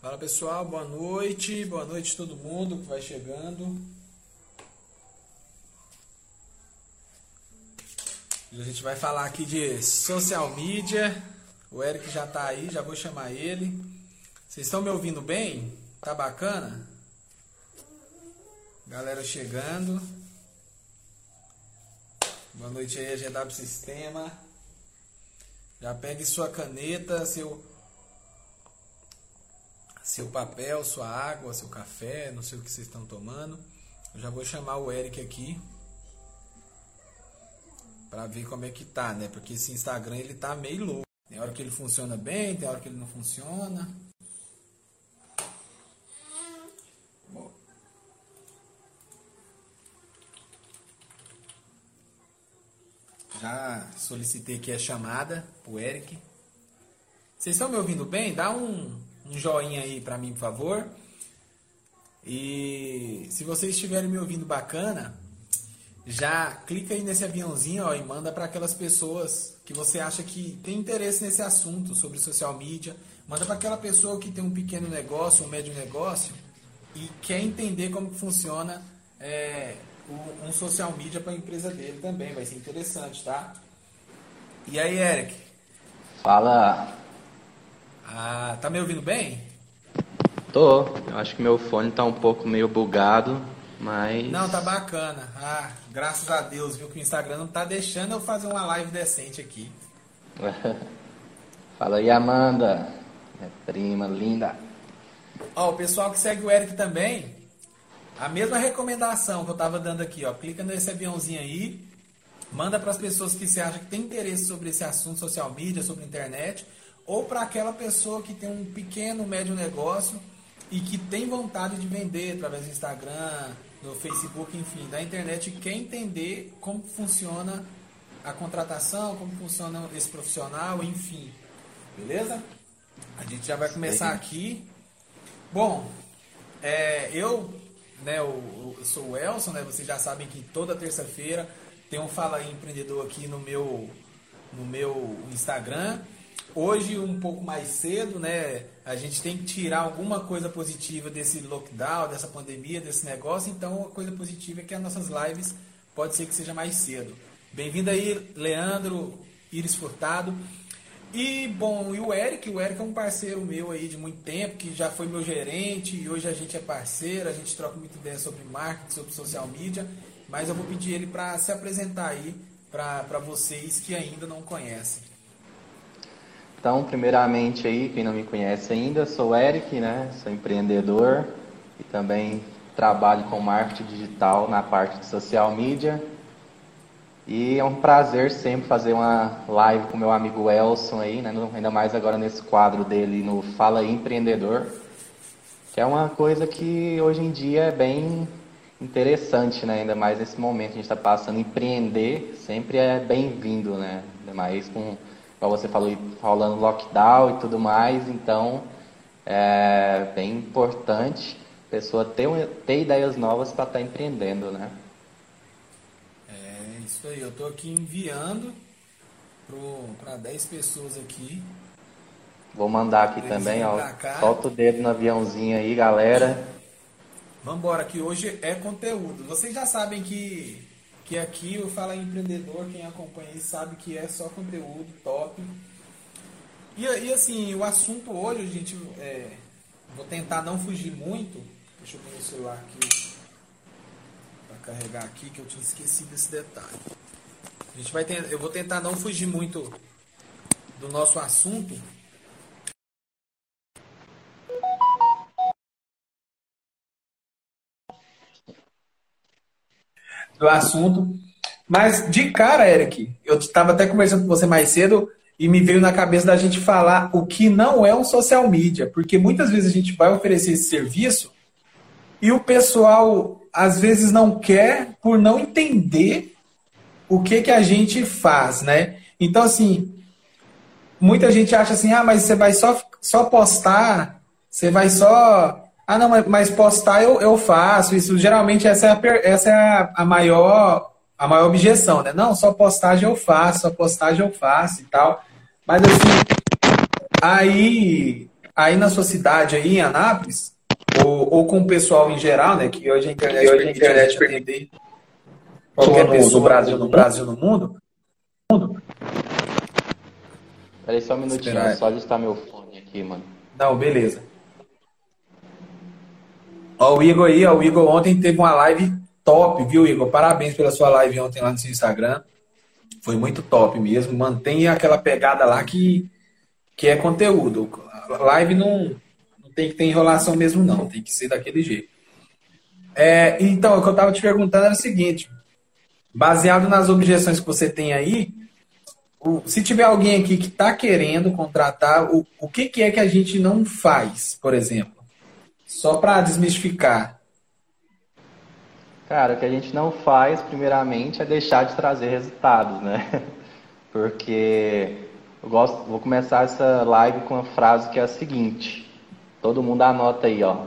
Fala pessoal, boa noite, boa noite todo mundo que vai chegando. A gente vai falar aqui de social media. O Eric já tá aí, já vou chamar ele. Vocês estão me ouvindo bem? Tá bacana? Galera chegando. Boa noite aí, GW Sistema. Já pegue sua caneta, seu seu papel, sua água, seu café, não sei o que vocês estão tomando. Eu já vou chamar o Eric aqui para ver como é que tá, né? Porque esse Instagram ele tá meio louco. Tem hora que ele funciona bem, tem hora que ele não funciona. Bom. Já solicitei aqui a chamada pro Eric. Vocês estão me ouvindo bem? Dá um um joinha aí para mim, por favor. E se vocês estiverem me ouvindo bacana, já clica aí nesse aviãozinho ó, e manda para aquelas pessoas que você acha que tem interesse nesse assunto sobre social media. Manda para aquela pessoa que tem um pequeno negócio, um médio negócio e quer entender como funciona é, um social media para a empresa dele também. Vai ser interessante, tá? E aí, Eric? Fala, ah, tá me ouvindo bem? Tô. Eu acho que meu fone tá um pouco meio bugado, mas. Não, tá bacana. Ah, graças a Deus, viu que o Instagram não tá deixando eu fazer uma live decente aqui. Fala aí, Amanda. Minha prima linda. Ó, o pessoal que segue o Eric também, a mesma recomendação que eu tava dando aqui, ó. Clica nesse aviãozinho aí, manda para as pessoas que você acha que tem interesse sobre esse assunto social media, sobre internet ou para aquela pessoa que tem um pequeno, médio negócio e que tem vontade de vender através do Instagram, do Facebook, enfim, da internet quer entender como funciona a contratação, como funciona esse profissional, enfim. Beleza? A gente já vai começar aqui. Bom, é, eu, né, eu, eu, sou o Elson, né? Vocês já sabem que toda terça-feira tem um Fala aí Empreendedor aqui no meu, no meu Instagram. Hoje, um pouco mais cedo, né? A gente tem que tirar alguma coisa positiva desse lockdown, dessa pandemia, desse negócio. Então, a coisa positiva é que as nossas lives pode ser que seja mais cedo. Bem-vindo aí, Leandro Iris Furtado. E, bom, e o Eric, o Eric é um parceiro meu aí de muito tempo, que já foi meu gerente e hoje a gente é parceiro, a gente troca muita ideia sobre marketing, sobre social media, mas eu vou pedir ele para se apresentar aí para vocês que ainda não conhecem. Então, primeiramente aí, quem não me conhece ainda, sou Eric, né? Sou empreendedor e também trabalho com marketing digital na parte de social media. E é um prazer sempre fazer uma live com meu amigo Elson aí, né? Ainda mais agora nesse quadro dele no Fala Empreendedor, que é uma coisa que hoje em dia é bem interessante, né? Ainda mais nesse momento que a gente está passando, empreender sempre é bem-vindo, né? Ainda mais com como você falou, rolando lockdown e tudo mais, então é bem importante a pessoa ter, ter ideias novas para estar tá empreendendo, né? É, isso aí, eu estou aqui enviando para 10 pessoas aqui. Vou mandar aqui também, ó. Solta o dedo no aviãozinho aí, galera. Vamos embora, que hoje é conteúdo. Vocês já sabem que que aqui eu falo empreendedor, quem acompanha aí sabe que é só conteúdo top. E, e assim, o assunto hoje, a gente, é, vou tentar não fugir muito. Deixa eu pôr o celular aqui para carregar aqui, que eu tinha esquecido esse detalhe. A gente vai ter, eu vou tentar não fugir muito do nosso assunto, do assunto. Mas de cara, Eric, eu estava até conversando com você mais cedo e me veio na cabeça da gente falar o que não é um social media, porque muitas vezes a gente vai oferecer esse serviço e o pessoal às vezes não quer por não entender o que que a gente faz, né? Então assim, muita gente acha assim: "Ah, mas você vai só só postar, você vai só ah, não, mas postar eu, eu faço. Isso geralmente essa é, a, essa é a, a, maior a maior objeção, né? Não, só postagem eu faço, só postagem eu faço e tal. Mas assim, aí aí na sua cidade, aí em Anápolis, ou, ou com o pessoal em geral, né? Que hoje a internet, hoje a internet atender qualquer pessoa no Brasil, no Brasil, no mundo. mundo. Peraí só um minutinho, Esperar. só ajustar meu fone aqui, mano. Não, beleza. Ó, o Igor aí, ó, o Igor ontem teve uma live top, viu, Igor? Parabéns pela sua live ontem lá no seu Instagram. Foi muito top mesmo. Mantenha aquela pegada lá que, que é conteúdo. live não, não tem que ter enrolação mesmo, não. Tem que ser daquele jeito. É, então, o que eu estava te perguntando era o seguinte: baseado nas objeções que você tem aí, se tiver alguém aqui que está querendo contratar, o, o que, que é que a gente não faz, por exemplo? Só para desmistificar. Cara, o que a gente não faz, primeiramente, é deixar de trazer resultados, né? Porque eu gosto, vou começar essa live com uma frase que é a seguinte: todo mundo anota aí, ó.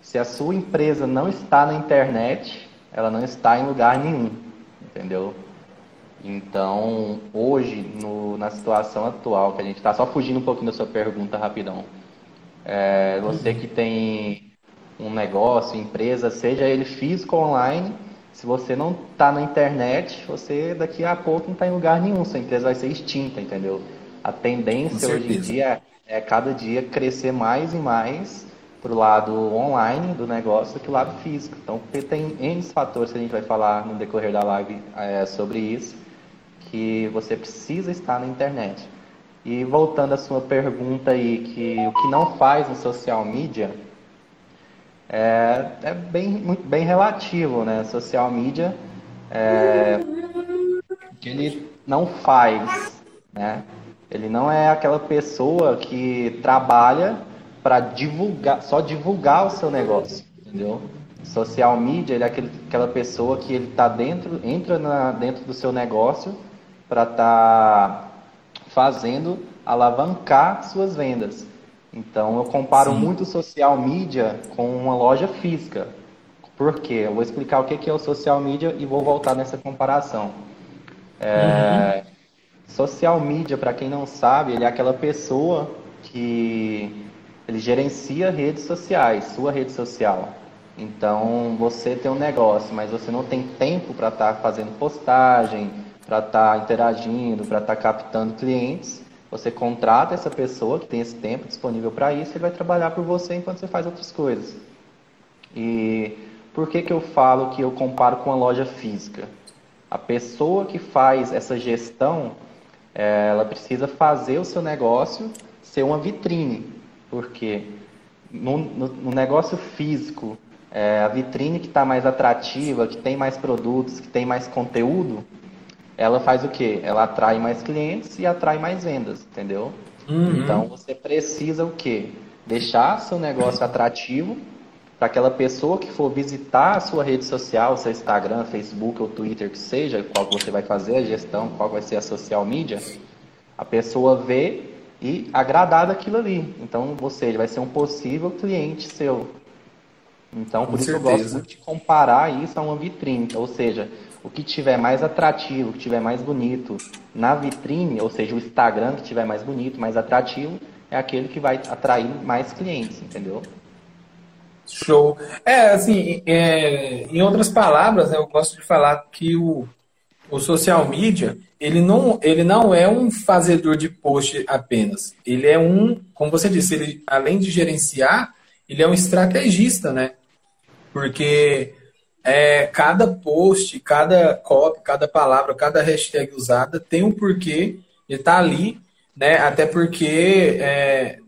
Se a sua empresa não está na internet, ela não está em lugar nenhum, entendeu? Então, hoje, no, na situação atual, que a gente está só fugindo um pouquinho da sua pergunta rapidão, é, você que tem um negócio, empresa, seja ele físico ou online, se você não está na internet, você daqui a pouco não está em lugar nenhum, sua empresa vai ser extinta, entendeu? A tendência hoje em dia é cada dia crescer mais e mais para o lado online do negócio do que o lado físico. Então, tem N fatores que a gente vai falar no decorrer da live é, sobre isso, que você precisa estar na internet. E voltando à sua pergunta aí, que o que não faz no social media, é, é bem, muito, bem relativo, né? Social media, é, que ele não faz, né? Ele não é aquela pessoa que trabalha para divulgar, só divulgar o seu negócio, entendeu? Social media, ele é aquele, aquela pessoa que ele tá dentro, entra na, dentro do seu negócio para estar tá fazendo alavancar suas vendas. Então eu comparo Sim. muito social media com uma loja física. Por quê? Eu vou explicar o que é o social media e vou voltar nessa comparação. É, uhum. Social media, para quem não sabe, ele é aquela pessoa que ele gerencia redes sociais, sua rede social. Então você tem um negócio, mas você não tem tempo para estar tá fazendo postagem, para estar tá interagindo, para estar tá captando clientes. Você contrata essa pessoa que tem esse tempo disponível para isso e vai trabalhar por você enquanto você faz outras coisas. E por que, que eu falo que eu comparo com a loja física? A pessoa que faz essa gestão, é, ela precisa fazer o seu negócio ser uma vitrine. Porque no, no, no negócio físico, é, a vitrine que está mais atrativa, que tem mais produtos, que tem mais conteúdo, ela faz o quê? Ela atrai mais clientes e atrai mais vendas, entendeu? Uhum. Então você precisa o quê? Deixar seu negócio atrativo para aquela pessoa que for visitar a sua rede social, seu Instagram, Facebook ou Twitter, que seja, qual que você vai fazer a gestão, qual vai ser a social media, a pessoa vê e agradar daquilo ali. Então, você vai ser um possível cliente seu. Então, por Com isso certeza. eu gosto de comparar isso a uma vitrine. Ou seja, o que tiver mais atrativo, o que tiver mais bonito na vitrine, ou seja, o Instagram que tiver mais bonito, mais atrativo, é aquele que vai atrair mais clientes, entendeu? Show. É, assim, é, em outras palavras, né, eu gosto de falar que o, o social media, ele não, ele não é um fazedor de post apenas. Ele é um, como você disse, ele, além de gerenciar, ele é um estrategista, né? Porque é, cada post, cada copy, cada palavra, cada hashtag usada tem um porquê de estar tá ali, né? Até porque, é,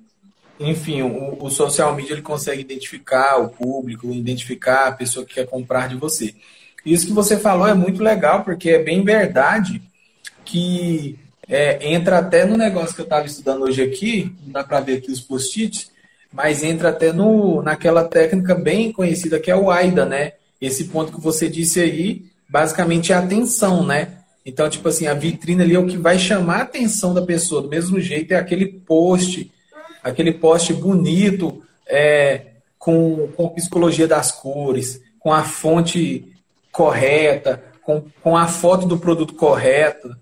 enfim, o, o, social media ele consegue identificar o público, identificar a pessoa que quer comprar de você. Isso que você falou é muito legal, porque é bem verdade que é, entra até no negócio que eu estava estudando hoje aqui, não dá para ver aqui os post-its, mas entra até no, naquela técnica bem conhecida que é o AIDA, né? Esse ponto que você disse aí, basicamente é atenção, né? Então, tipo assim, a vitrine ali é o que vai chamar a atenção da pessoa. Do mesmo jeito, é aquele post, aquele post bonito, é, com, com psicologia das cores, com a fonte correta, com, com a foto do produto correta.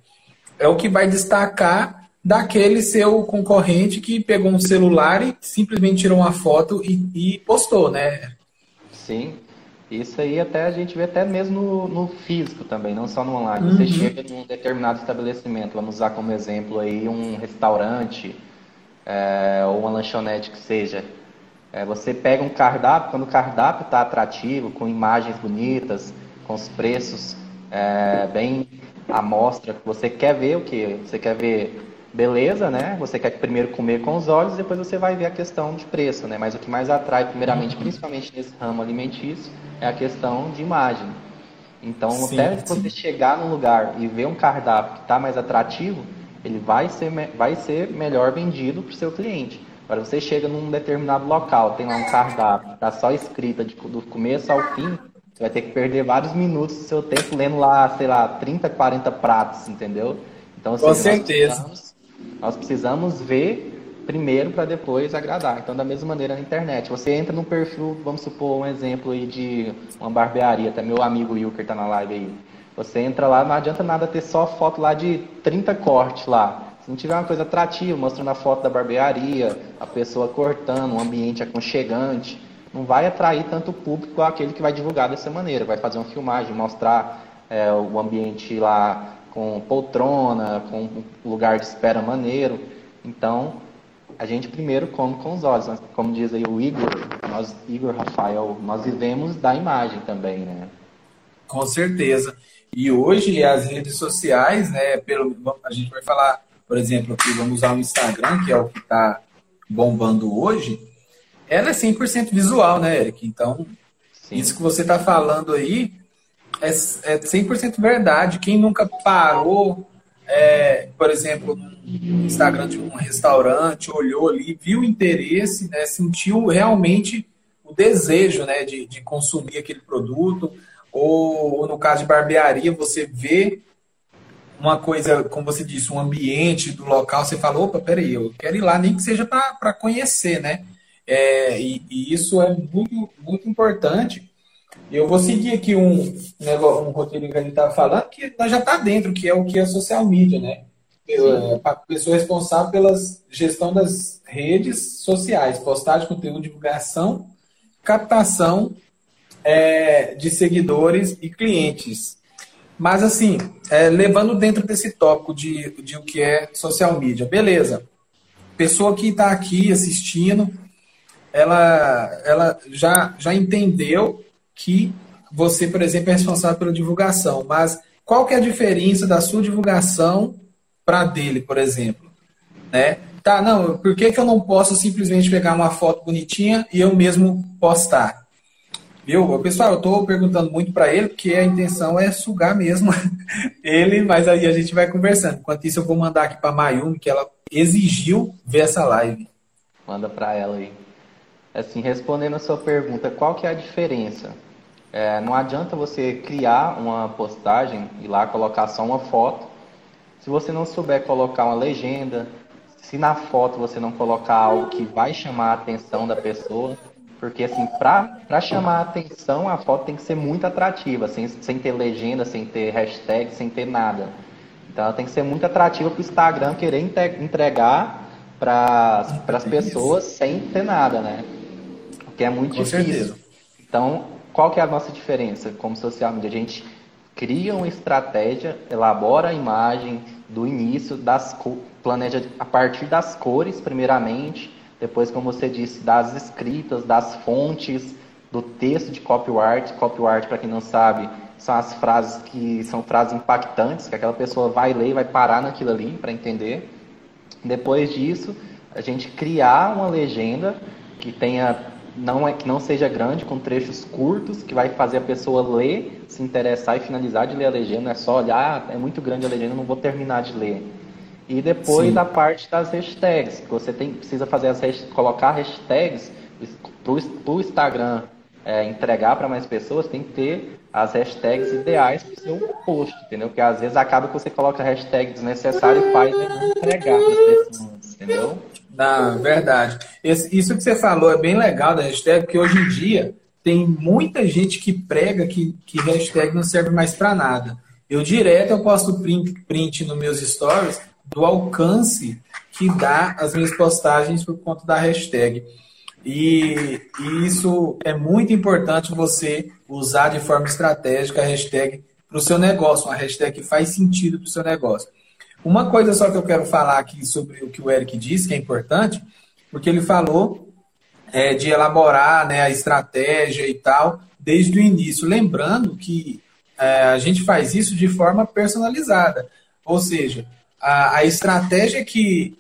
É o que vai destacar daquele seu concorrente que pegou um celular e simplesmente tirou uma foto e, e postou, né? Sim. Isso aí até a gente vê até mesmo no, no físico também, não só no online. Uhum. Você chega em um determinado estabelecimento, vamos usar como exemplo aí um restaurante é, ou uma lanchonete que seja. É, você pega um cardápio, quando o cardápio está atrativo, com imagens bonitas, com os preços é, bem à mostra, você quer ver o que? Você quer ver beleza, né? Você quer primeiro comer com os olhos, depois você vai ver a questão de preço, né? Mas o que mais atrai, primeiramente, uhum. principalmente nesse ramo alimentício, é a questão de imagem. Então, sim, até sim. você chegar num lugar e ver um cardápio que está mais atrativo, ele vai ser, vai ser melhor vendido para o seu cliente. Agora, você chega num determinado local, tem lá um cardápio, está só escrita de, do começo ao fim, você vai ter que perder vários minutos do seu tempo lendo lá, sei lá, 30, 40 pratos, entendeu? Então, assim, Com certeza nós precisamos ver primeiro para depois agradar. Então, da mesma maneira na internet, você entra no perfil, vamos supor um exemplo aí de uma barbearia, até meu amigo Wilker tá na live aí. Você entra lá, não adianta nada ter só foto lá de 30 cortes lá. Se não tiver uma coisa atrativa, mostrando a foto da barbearia, a pessoa cortando, um ambiente aconchegante, não vai atrair tanto público aquele que vai divulgar dessa maneira. Vai fazer uma filmagem, mostrar é, o ambiente lá com poltrona, com lugar de espera maneiro. Então, a gente primeiro come com os olhos. Como diz aí o Igor, nós, Igor Rafael, nós vivemos da imagem também, né? Com certeza. E hoje as redes sociais, né, pelo, a gente vai falar, por exemplo, aqui vamos usar o Instagram, que é o que está bombando hoje, ela é 100% visual, né, Eric? Então, Sim. isso que você está falando aí, é, é 100% verdade. Quem nunca parou, é, por exemplo, no Instagram de um restaurante, olhou ali, viu o interesse, né, sentiu realmente o desejo né, de, de consumir aquele produto, ou, ou no caso de barbearia, você vê uma coisa, como você disse, um ambiente do local, você fala, opa, peraí, eu quero ir lá, nem que seja para conhecer, né? É, e, e, isso é muito, muito importante, eu vou seguir aqui um, um roteiro que a gente estava falando, que já está dentro, que é o que é social media, né? Eu, a pessoa responsável pela gestão das redes sociais, postagem, conteúdo, divulgação, captação é, de seguidores e clientes. Mas, assim, é, levando dentro desse tópico de, de o que é social media, beleza. Pessoa que está aqui assistindo, ela, ela já, já entendeu que você, por exemplo, é responsável pela divulgação, mas qual que é a diferença da sua divulgação para dele, por exemplo? Né? Tá, não, por que, que eu não posso simplesmente pegar uma foto bonitinha e eu mesmo postar? Viu? Pessoal, eu estou perguntando muito para ele, porque a intenção é sugar mesmo ele, mas aí a gente vai conversando. Enquanto isso, eu vou mandar aqui para a Mayumi, que ela exigiu ver essa live. Manda para ela aí. Assim, respondendo a sua pergunta, qual que é a diferença é, não adianta você criar uma postagem e lá colocar só uma foto. Se você não souber colocar uma legenda, se na foto você não colocar algo que vai chamar a atenção da pessoa, porque assim, para chamar a atenção, a foto tem que ser muito atrativa, sem, sem ter legenda, sem ter hashtag, sem ter nada. Então ela tem que ser muito atrativa para o Instagram querer entregar para as pessoas sem ter nada, né? Porque é muito Com difícil. Certeza. Então, qual que é a nossa diferença como social media? A gente cria uma estratégia, elabora a imagem do início, das planeja a partir das cores, primeiramente, depois, como você disse, das escritas, das fontes, do texto de copyright. Copyright, para quem não sabe, são as frases que são frases impactantes, que aquela pessoa vai ler e vai parar naquilo ali para entender. Depois disso, a gente criar uma legenda que tenha não é que não seja grande, com trechos curtos, que vai fazer a pessoa ler, se interessar e finalizar de ler a legenda. Não é só olhar, ah, é muito grande a legenda, não vou terminar de ler. E depois Sim. da parte das hashtags, que você tem, precisa fazer as colocar hashtags para o Instagram é, entregar para mais pessoas, tem que ter as hashtags ideais para o seu post, entendeu? Porque às vezes acaba que você coloca hashtag desnecessário e faz não entregar para as pessoas, entendeu? Na verdade. Esse, isso que você falou é bem legal da hashtag, porque hoje em dia tem muita gente que prega que, que hashtag não serve mais para nada. Eu direto eu posto print, print nos meus stories do alcance que dá as minhas postagens por conta da hashtag. E, e isso é muito importante você usar de forma estratégica a hashtag para o seu negócio, uma hashtag que faz sentido para o seu negócio. Uma coisa só que eu quero falar aqui sobre o que o Eric disse, que é importante, porque ele falou é, de elaborar né, a estratégia e tal desde o início. Lembrando que é, a gente faz isso de forma personalizada. Ou seja, a, a estratégia que,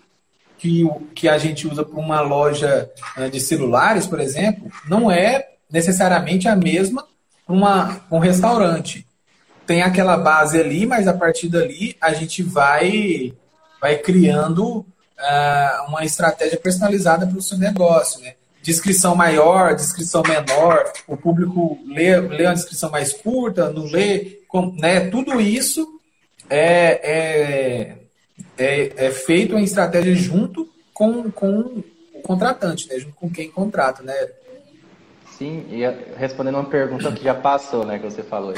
que, que a gente usa para uma loja né, de celulares, por exemplo, não é necessariamente a mesma para um restaurante. Tem aquela base ali, mas a partir dali a gente vai, vai criando uh, uma estratégia personalizada para o seu negócio. Né? Descrição maior, descrição menor, o público lê, lê uma descrição mais curta, não lê. Com, né? Tudo isso é, é, é, é feito em estratégia junto com, com o contratante, né? junto com quem contrata, né? Sim, e respondendo uma pergunta que já passou, né, que você falou.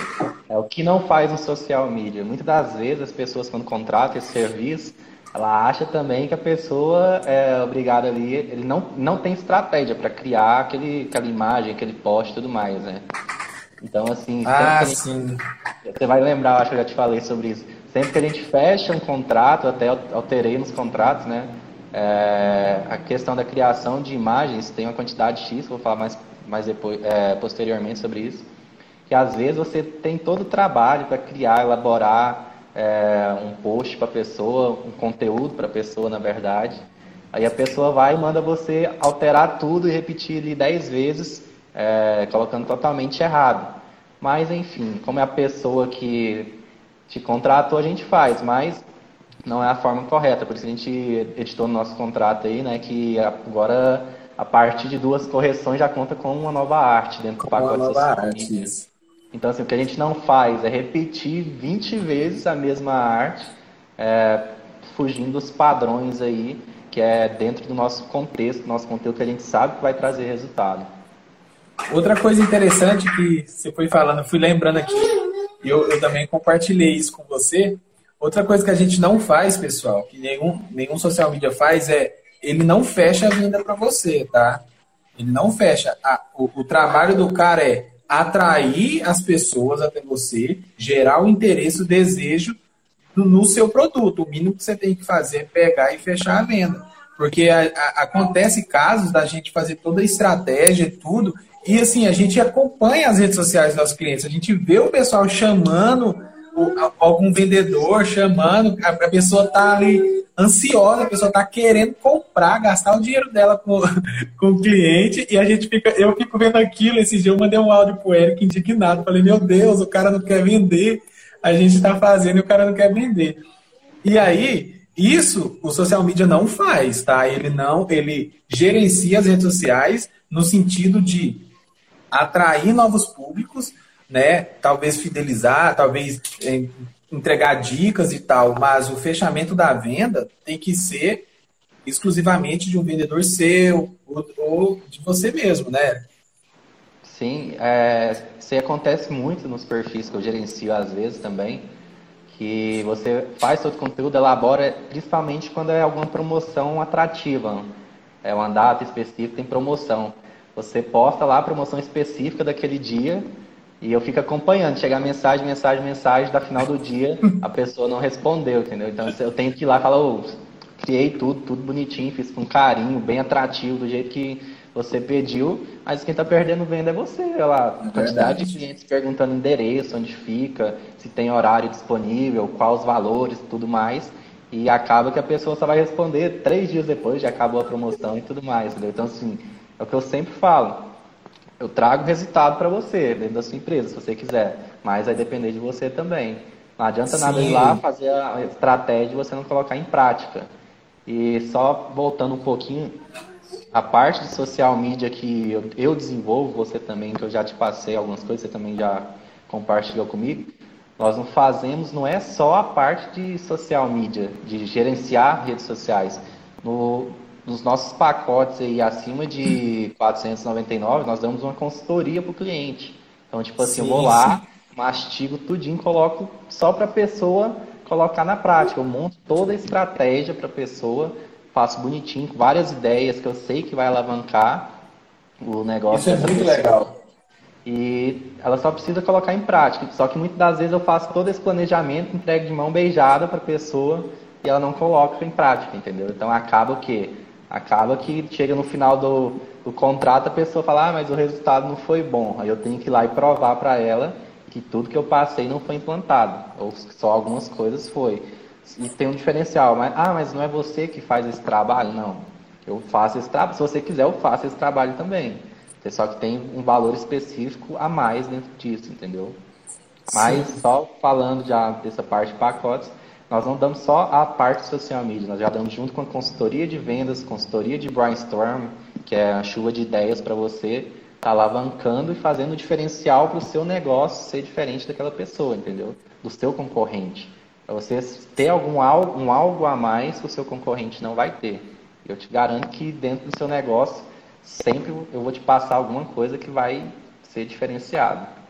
É o que não faz o social media. Muitas das vezes as pessoas quando contratam esse serviço, ela acha também que a pessoa é obrigada ali, ele não, não tem estratégia para criar aquele, aquela imagem, aquele post e tudo mais, né? Então, assim, ah, sim. você vai lembrar, acho que eu já te falei sobre isso. Sempre que a gente fecha um contrato, até alterei nos contratos, né? É, a questão da criação de imagens tem uma quantidade X, vou falar mais, mais depois, é, posteriormente sobre isso, que às vezes você tem todo o trabalho para criar, elaborar é, um post para a pessoa, um conteúdo para a pessoa, na verdade. Aí a pessoa vai e manda você alterar tudo e repetir ele dez vezes, é, colocando totalmente errado. Mas, enfim, como é a pessoa que te contratou, a gente faz, mas não é a forma correta. Por isso a gente editou no nosso contrato aí, né, que agora a partir de duas correções já conta com uma nova arte dentro do pacote uma nova arte, isso. Então, assim, o que a gente não faz é repetir 20 vezes a mesma arte, é, fugindo dos padrões aí, que é dentro do nosso contexto, nosso conteúdo que a gente sabe que vai trazer resultado. Outra coisa interessante que você foi falando, eu fui lembrando aqui, e eu, eu também compartilhei isso com você. Outra coisa que a gente não faz, pessoal, que nenhum, nenhum social media faz, é ele não fecha a venda para você, tá? Ele não fecha. A, o, o trabalho do cara é atrair as pessoas até você, gerar o interesse, o desejo no, seu produto. O mínimo que você tem que fazer é pegar e fechar a venda. Porque a, a, acontece casos da gente fazer toda a estratégia e tudo, e assim, a gente acompanha as redes sociais dos nossos clientes, a gente vê o pessoal chamando algum vendedor chamando, a, pessoa tá ali ansiosa, a pessoa tá querendo comprar, gastar o dinheiro dela com, com o cliente, e a gente fica, eu fico vendo aquilo, esse dia eu mandei um áudio pro Eric indignado, falei, meu Deus, o cara não quer vender, a gente está fazendo e o cara não quer vender. E aí, isso o social media não faz, tá? Ele não, ele gerencia as redes sociais no sentido de atrair novos públicos, né? Talvez fidelizar, talvez é, entregar dicas e tal, mas o fechamento da venda tem que ser exclusivamente de um vendedor seu ou, ou de você mesmo, né? Sim, é, isso acontece muito nos perfis que eu gerencio às vezes também, que você faz todo o conteúdo, elabora, principalmente quando é alguma promoção atrativa, é uma data específica, tem promoção. Você posta lá a promoção específica daquele dia e eu fico acompanhando, chegar mensagem, mensagem, mensagem, da final do dia a pessoa não respondeu, entendeu? Então eu tenho que ir lá e falar, oh, criei tudo, tudo bonitinho, fiz com carinho, bem atrativo, do jeito que você pediu, mas quem está perdendo venda é você. Olha lá, é quantidade de clientes perguntando endereço, onde fica, se tem horário disponível, quais os valores, tudo mais. E acaba que a pessoa só vai responder três dias depois, já acabou a promoção e tudo mais, entendeu? Então, assim, é o que eu sempre falo eu trago resultado para você, dentro da sua empresa, se você quiser. Mas vai depender de você também. Não adianta Sim. nada ir lá fazer a estratégia e você não colocar em prática. E só voltando um pouquinho, a parte de social media que eu, eu desenvolvo, você também, que eu já te passei algumas coisas, você também já compartilhou comigo. Nós não fazemos, não é só a parte de social media, de gerenciar redes sociais. No, nos nossos pacotes aí acima de 499, nós damos uma consultoria para o cliente. Então, tipo assim, sim, eu vou lá, sim. mastigo tudinho, coloco só para a pessoa colocar na prática. Eu monto toda a estratégia para a pessoa, faço bonitinho, com várias ideias que eu sei que vai alavancar o negócio. Isso é muito pessoa. legal. E ela só precisa colocar em prática. Só que muitas das vezes eu faço todo esse planejamento, entrego de mão beijada para a pessoa e ela não coloca em prática, entendeu? Então acaba o quê? Acaba que chega no final do, do contrato a pessoa fala, ah, mas o resultado não foi bom. Aí eu tenho que ir lá e provar para ela que tudo que eu passei não foi implantado, ou só algumas coisas foi. E tem um diferencial, mas, ah, mas não é você que faz esse trabalho? Não. Eu faço esse trabalho, se você quiser, eu faço esse trabalho também. Só que tem um valor específico a mais dentro disso, entendeu? Mas Sim. só falando já dessa parte de pacotes, nós não damos só a parte social media, nós já damos junto com a consultoria de vendas, consultoria de brainstorm, que é a chuva de ideias para você tá alavancando e fazendo diferencial para o seu negócio ser diferente daquela pessoa, entendeu? Do seu concorrente. Para você ter algum algo, um algo a mais que o seu concorrente não vai ter. Eu te garanto que dentro do seu negócio, sempre eu vou te passar alguma coisa que vai ser diferenciado.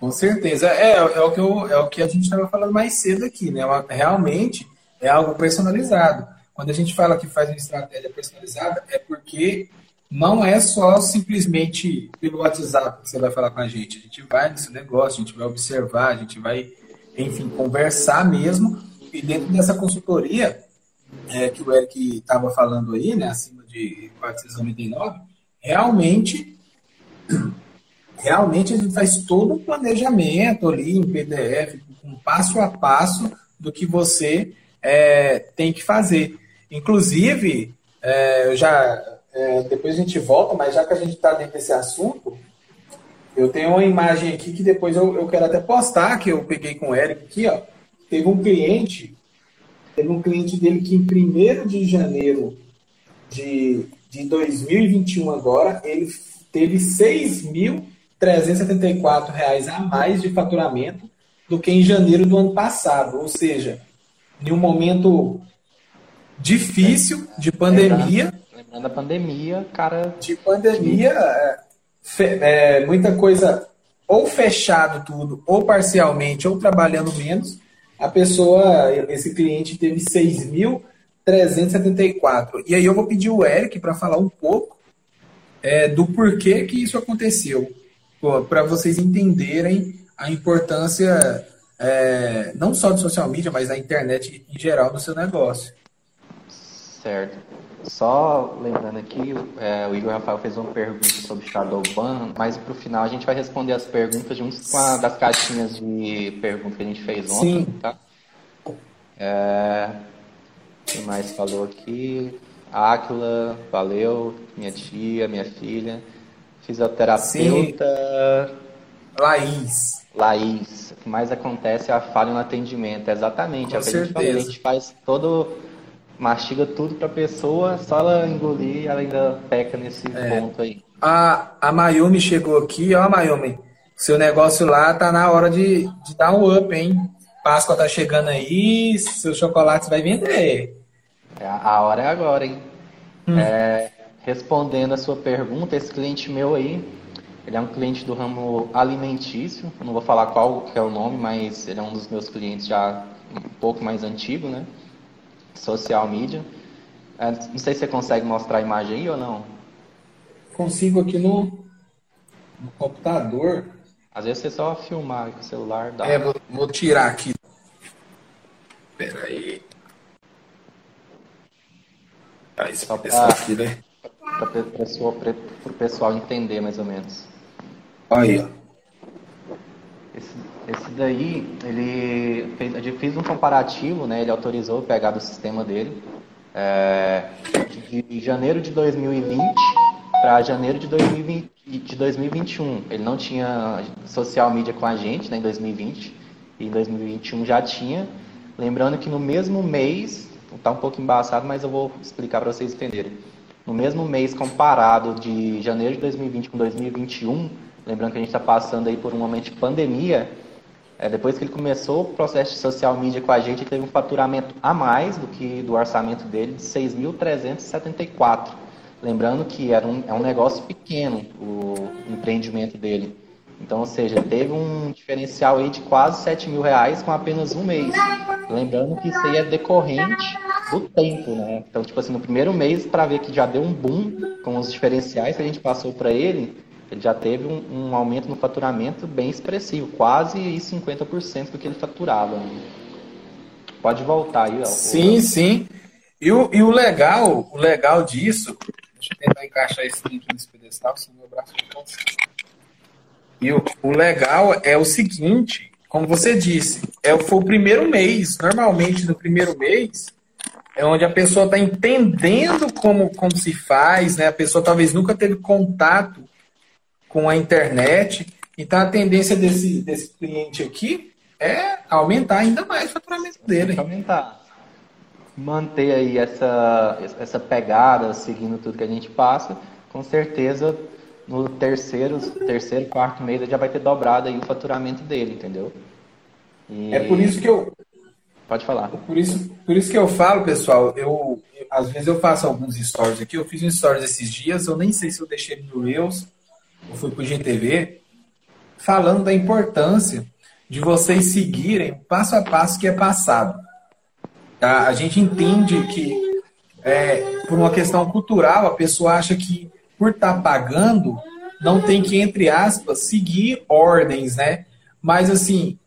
Com certeza. É, é, o, que eu, é o que a gente estava falando mais cedo aqui, né? Realmente é algo personalizado. Quando a gente fala que faz uma estratégia personalizada, é porque não é só simplesmente pelo WhatsApp que você vai falar com a gente. A gente vai nesse negócio, a gente vai observar, a gente vai, enfim, conversar mesmo. E dentro dessa consultoria é, que o Eric estava falando aí, né, acima de 499, realmente realmente a gente faz todo um planejamento ali em PDF, um passo a passo do que você é, tem que fazer. Inclusive, é, eu já é, depois a gente volta, mas já que a gente está dentro desse assunto, eu tenho uma imagem aqui que depois eu, eu quero até postar, que eu peguei com o Eric aqui, ó. Teve um cliente, teve um cliente dele que em 1 de janeiro de, de 2021 agora, ele teve 6 mil 374 reais a mais de faturamento do que em janeiro do ano passado. Ou seja, em um momento difícil de pandemia. Lembrando, lembrando a pandemia, cara. De pandemia, é, é, muita coisa ou fechado tudo, ou parcialmente, ou trabalhando menos. A pessoa, esse cliente teve 6.374. E aí eu vou pedir o Eric para falar um pouco é, do porquê que isso aconteceu para vocês entenderem a importância é, não só de social media, mas da internet em geral no seu negócio. Certo. Só lembrando aqui, é, o Igor Rafael fez uma pergunta sobre Shadowban, mas para o final a gente vai responder as perguntas juntos com a das caixinhas de perguntas que a gente fez ontem, Sim. tá? É, quem mais falou aqui? Áquila, valeu, minha tia, minha filha. Fisioterapeuta. Sim. Laís. Laís. O que mais acontece é a falha no atendimento. Exatamente. Com é certeza. A gente faz todo. Mastiga tudo para a pessoa, só ela engolir, ela ainda peca nesse é. ponto aí. A, a Mayumi chegou aqui, ó, Mayumi. Seu negócio lá tá na hora de, de dar um up, hein? Páscoa tá chegando aí, seu chocolate vai vender. É, a hora é agora, hein? Hum. É, Respondendo a sua pergunta, esse cliente meu aí, ele é um cliente do ramo alimentício, não vou falar qual que é o nome, mas ele é um dos meus clientes já um pouco mais antigo, né? Social media. É, não sei se você consegue mostrar a imagem aí ou não. Consigo aqui no, no computador. Às vezes você só filmar com o celular. Dá. É, vou, vou tirar aqui. Espera aí. Ah, esse só pessoal aqui, né? Para o pessoal entender mais ou menos. Aí, ó. Esse, esse daí, ele fez, ele fez um comparativo, né? Ele autorizou pegar do sistema dele é, de, de janeiro de 2020 para janeiro de, 2020, de 2021. Ele não tinha social media com a gente, né? Em 2020 e em 2021 já tinha. Lembrando que no mesmo mês, está um pouco embaçado, mas eu vou explicar para vocês entenderem no mesmo mês comparado de janeiro de 2020 com 2021, lembrando que a gente está passando aí por um momento de pandemia, é, depois que ele começou o processo de social media com a gente, ele teve um faturamento a mais do que do orçamento dele de 6.374. Lembrando que era um, é um negócio pequeno o empreendimento dele. Então, ou seja, teve um diferencial aí de quase 7 mil reais com apenas um mês. Lembrando que isso aí é decorrente do tempo, né? Então, tipo assim, no primeiro mês, para ver que já deu um boom com os diferenciais que a gente passou para ele, ele já teve um, um, aumento no faturamento bem expressivo, quase 50% do que ele faturava. Pode voltar aí, ó. Sim, sim. E o, e o legal, o legal disso, deixa eu tentar encaixar esse link nesse pedestal, senão meu braço fica cansado. E o, o legal é o seguinte, como você disse, é, foi o primeiro mês. Normalmente, no primeiro mês, é onde a pessoa está entendendo como, como se faz, né? A pessoa talvez nunca teve contato com a internet. Então, a tendência desse, desse cliente aqui é aumentar ainda mais o faturamento dele. Aumentar. Manter aí essa, essa pegada, seguindo tudo que a gente passa, com certeza no terceiro, terceiro, quarto mês ele já vai ter dobrado aí o faturamento dele, entendeu? E... É por isso que eu. Pode falar. Por isso, por isso que eu falo, pessoal, eu, às vezes eu faço alguns stories aqui, eu fiz um stories esses dias, eu nem sei se eu deixei no Reels ou fui pro GTV, falando da importância de vocês seguirem o passo a passo que é passado. Tá? A gente entende que, é, por uma questão cultural, a pessoa acha que por estar tá pagando, não tem que, entre aspas, seguir ordens, né? Mas assim,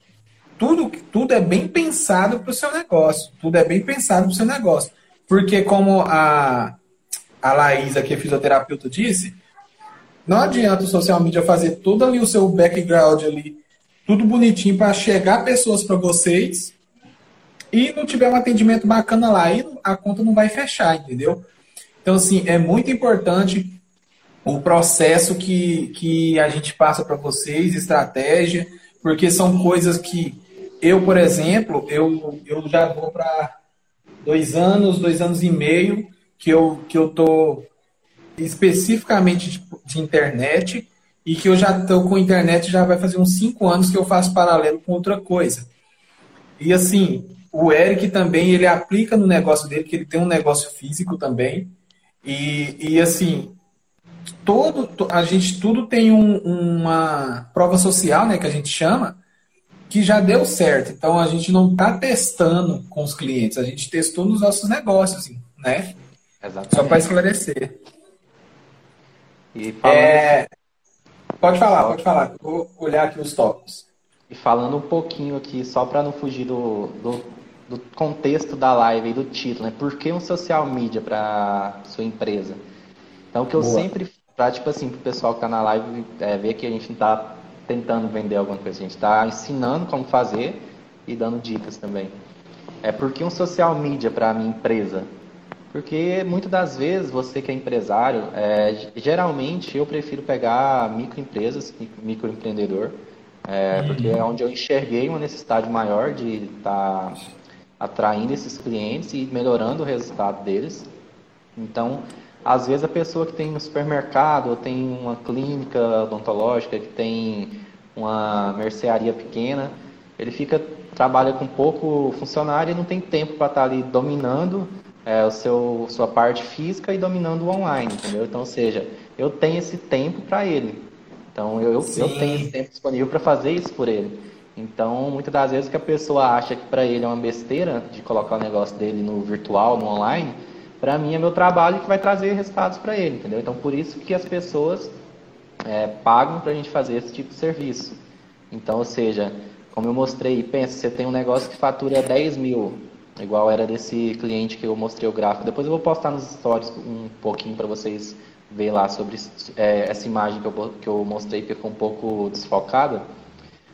tudo, tudo é bem pensado para o seu negócio. Tudo é bem pensado para o seu negócio. Porque como a, a Laís, aqui, fisioterapeuta, disse, não adianta o social media fazer todo ali o seu background ali, tudo bonitinho para chegar pessoas para vocês e não tiver um atendimento bacana lá, aí a conta não vai fechar, entendeu? Então, assim, é muito importante o processo que, que a gente passa para vocês, estratégia, porque são coisas que eu, por exemplo, eu, eu já vou para dois anos, dois anos e meio que eu que eu tô especificamente de, de internet e que eu já estou com internet já vai fazer uns cinco anos que eu faço paralelo com outra coisa. E assim, o Eric também ele aplica no negócio dele, que ele tem um negócio físico também. E, e assim, todo a gente tudo tem um, uma prova social, né, que a gente chama, que já deu certo. Então a gente não está testando com os clientes, a gente testou nos nossos negócios, né? Exatamente. Só para esclarecer. E falando... é... Pode falar, pode falar. Vou olhar aqui os tópicos. E falando um pouquinho aqui, só para não fugir do, do, do, contexto da live e do título, né? Por que um social media para sua empresa? Então, o que eu Boa. sempre para tipo assim, pro pessoal que está na live é, ver que a gente não está tentando vender alguma coisa, a gente está ensinando como fazer e dando dicas também. É porque um social media para a minha empresa? Porque muitas das vezes você que é empresário, é, geralmente eu prefiro pegar microempresas, microempreendedor, é, porque é onde eu enxerguei uma necessidade maior de estar tá atraindo esses clientes e melhorando o resultado deles. Então, às vezes a pessoa que tem um supermercado, ou tem uma clínica odontológica, que tem uma mercearia pequena, ele fica trabalha com pouco funcionário e não tem tempo para estar tá ali dominando é, o seu sua parte física e dominando o online, entendeu? Então, ou seja, eu tenho esse tempo para ele. Então, eu, eu, eu tenho esse tempo disponível para fazer isso por ele. Então, muitas das vezes que a pessoa acha que para ele é uma besteira de colocar o negócio dele no virtual, no online, para mim é meu trabalho que vai trazer resultados para ele, entendeu? Então por isso que as pessoas é, pagam para a gente fazer esse tipo de serviço. Então, ou seja, como eu mostrei, pensa, você tem um negócio que fatura 10 mil, igual era desse cliente que eu mostrei o gráfico. Depois eu vou postar nos stories um pouquinho para vocês ver lá sobre é, essa imagem que eu, que eu mostrei, que ficou um pouco desfocada.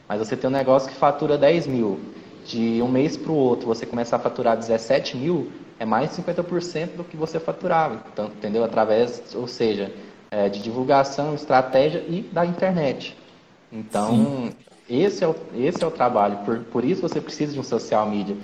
Mas você tem um negócio que fatura 10 mil. De um mês para o outro, você começar a faturar 17 mil, é mais de 50% do que você faturava, então, entendeu? Através, ou seja, é, de divulgação, estratégia e da internet. Então, esse é, o, esse é o trabalho. Por, por isso você precisa de um social media.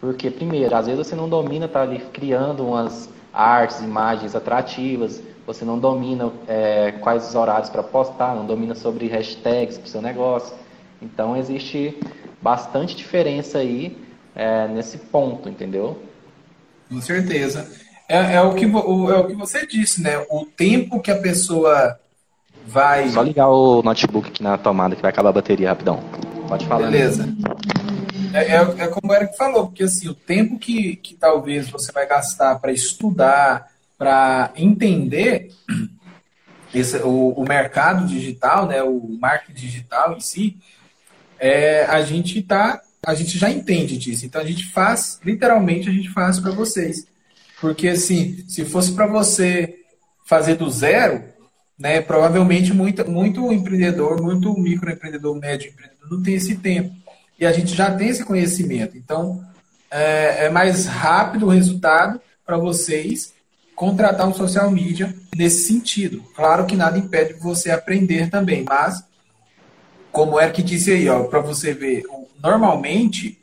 Porque, primeiro, às vezes você não domina para ali criando umas artes, imagens atrativas, você não domina é, quais os horários para postar, não domina sobre hashtags para o seu negócio. Então, existe bastante diferença aí é, nesse ponto, entendeu? Com certeza. É, é, o que, o, é o que você disse, né? O tempo que a pessoa vai. Só ligar o notebook aqui na tomada que vai acabar a bateria rapidão. Pode falar. Beleza. Né? É, é, é, como o Eric falou, porque assim, o tempo que, que talvez você vai gastar para estudar, para entender esse, o, o mercado digital, né, o marketing digital em si, é, a gente tá, a gente já entende disso. Então a gente faz, literalmente a gente faz para vocês. Porque assim, se fosse para você fazer do zero, né, provavelmente muito, muito empreendedor, muito microempreendedor, médio empreendedor não tem esse tempo. E a gente já tem esse conhecimento. Então é, é mais rápido o resultado para vocês contratar um social media nesse sentido. Claro que nada impede você aprender também, mas como é que disse aí, ó, para você ver, normalmente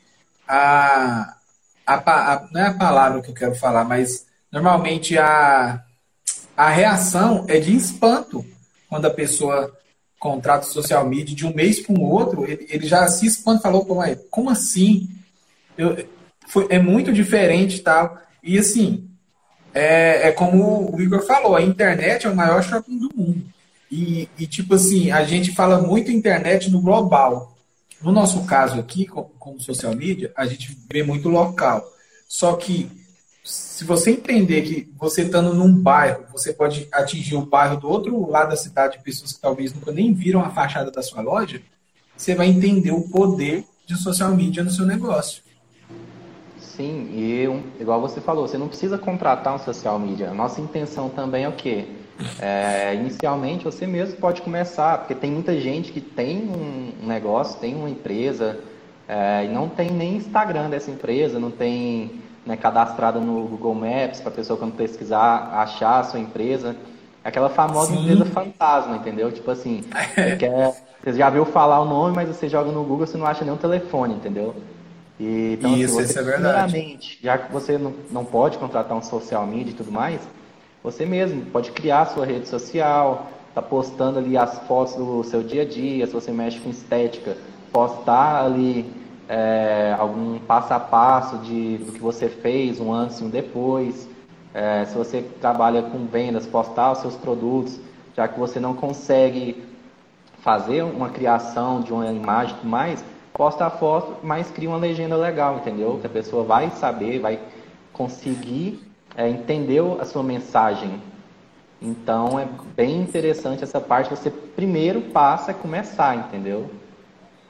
a, a, a, não é a palavra que eu quero falar, mas normalmente a, a reação é de espanto quando a pessoa contrata social media de um mês para o outro, ele, ele, já se espanta, falou, Pô, mas como assim? Eu, foi, é muito diferente tal. E assim, é, é como o Igor falou, a internet é o maior shopping do mundo. E, e, tipo assim, a gente fala muito internet no global. No nosso caso aqui, como social media, a gente vê muito local. Só que se você entender que você estando num bairro, você pode atingir o bairro do outro lado da cidade, pessoas que talvez nunca nem viram a fachada da sua loja, você vai entender o poder de social media no seu negócio. Sim, e igual você falou, você não precisa contratar um social media. Nossa intenção também é o quê? É, inicialmente você mesmo pode começar, porque tem muita gente que tem um negócio, tem uma empresa é, e não tem nem Instagram dessa empresa, não tem né, cadastrada no Google Maps para a pessoa quando pesquisar achar a sua empresa. Aquela famosa Sim. empresa fantasma, entendeu? Tipo assim, você, quer, você já viu falar o nome, mas você joga no Google você não acha nenhum telefone, entendeu? E, então, assim, isso, assim, você, isso é verdade. Já que você não, não pode contratar um social media e tudo mais, você mesmo pode criar sua rede social, tá postando ali as fotos do seu dia a dia, se você mexe com estética, postar ali é, algum passo a passo de, do que você fez, um antes e um depois. É, se você trabalha com vendas, postar os seus produtos, já que você não consegue fazer uma criação de uma imagem e mais, posta a foto, mas cria uma legenda legal, entendeu? Que a pessoa vai saber, vai conseguir é, entendeu a sua mensagem. Então é bem interessante essa parte. Você primeiro passa a começar, entendeu?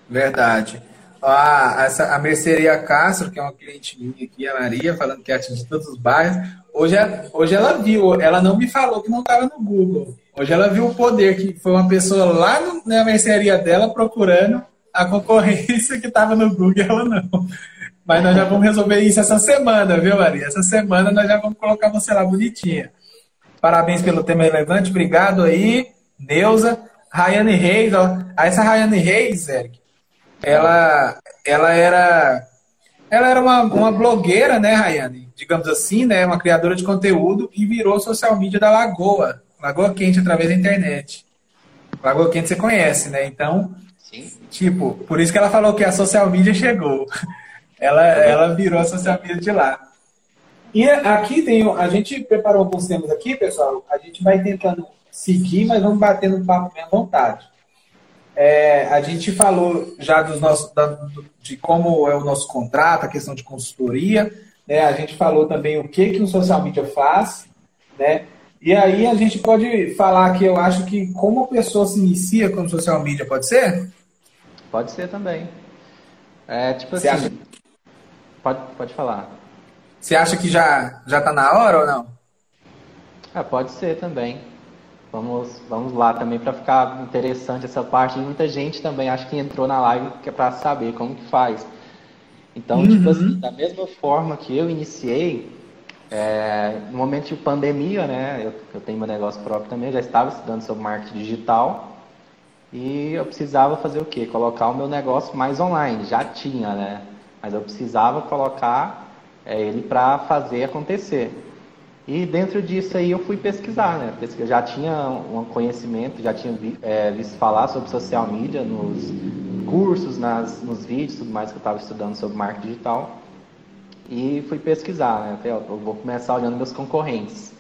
Verdade. Ah, essa, a Merceria Castro, que é uma cliente minha aqui, a Maria, falando que atinge todos os bairros. Hoje, hoje ela viu, ela não me falou que não estava no Google. Hoje ela viu o poder, que foi uma pessoa lá no, na mercearia dela procurando a concorrência que estava no Google ela não. Mas nós já vamos resolver isso essa semana, viu, Maria? Essa semana nós já vamos colocar você lá bonitinha. Parabéns pelo tema relevante, obrigado aí, Neuza. Rayane Reis, ó. Ah, essa Rayane Reis, Eric, ela, ela era, ela era uma, uma blogueira, né, Rayane? Digamos assim, né? Uma criadora de conteúdo e virou social media da Lagoa. Lagoa Quente através da internet. Lagoa Quente você conhece, né? Então, Sim. tipo, por isso que ela falou que a social media chegou. Ela, ela virou a social media de lá. E aqui tem, a gente preparou alguns temas aqui, pessoal. A gente vai tentando seguir, mas vamos batendo papo bem à vontade. É, a gente falou já dos nossos, da, de como é o nosso contrato, a questão de consultoria. Né? A gente falou também o que, que o social media faz. Né? E aí a gente pode falar que eu acho que como a pessoa se inicia com o social media, pode ser? Pode ser também. É, tipo Você assim, acha... Pode, pode falar. Você acha que já já está na hora ou não? É, pode ser também. Vamos, vamos lá também para ficar interessante essa parte. Muita gente também acho que entrou na live que é para saber como que faz. Então, tipo uhum. tipo assim, da mesma forma que eu iniciei, é, no momento de pandemia, né? Eu, eu tenho meu negócio próprio também, já estava estudando sobre marketing digital e eu precisava fazer o quê? Colocar o meu negócio mais online. Já tinha, né? Mas eu precisava colocar é, ele para fazer acontecer. E dentro disso aí eu fui pesquisar, né? Eu já tinha um conhecimento, já tinha é, visto falar sobre social media nos cursos, nas, nos vídeos, tudo mais que eu estava estudando sobre marketing digital. E fui pesquisar, né? Falei, ó, eu vou começar olhando meus concorrentes.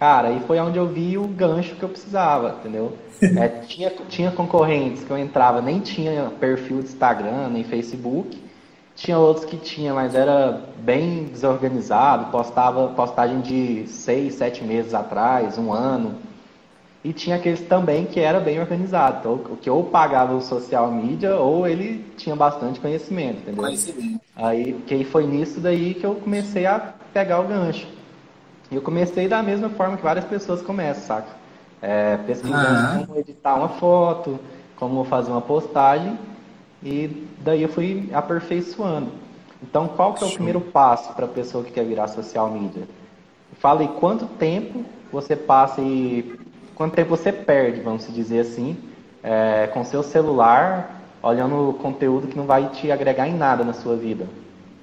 Cara, aí foi onde eu vi o gancho que eu precisava, entendeu? É, tinha, tinha concorrentes que eu entrava, nem tinha perfil de Instagram, nem Facebook, Tinha outros que tinha, mas era bem desorganizado, postava postagem de seis, sete meses atrás, um ano. E tinha aqueles também que era bem organizado, então, que ou pagava o social media ou ele tinha bastante conhecimento, entendeu? Conhecimento. Aí que foi nisso daí que eu comecei a pegar o gancho. E eu comecei da mesma forma que várias pessoas começam, saca? É, pesquisando uhum. como editar uma foto, como fazer uma postagem, e daí eu fui aperfeiçoando. Então, qual que é o primeiro passo para a pessoa que quer virar social media? Fala aí quanto tempo você passa e quanto tempo você perde, vamos dizer assim, é, com seu celular, olhando conteúdo que não vai te agregar em nada na sua vida.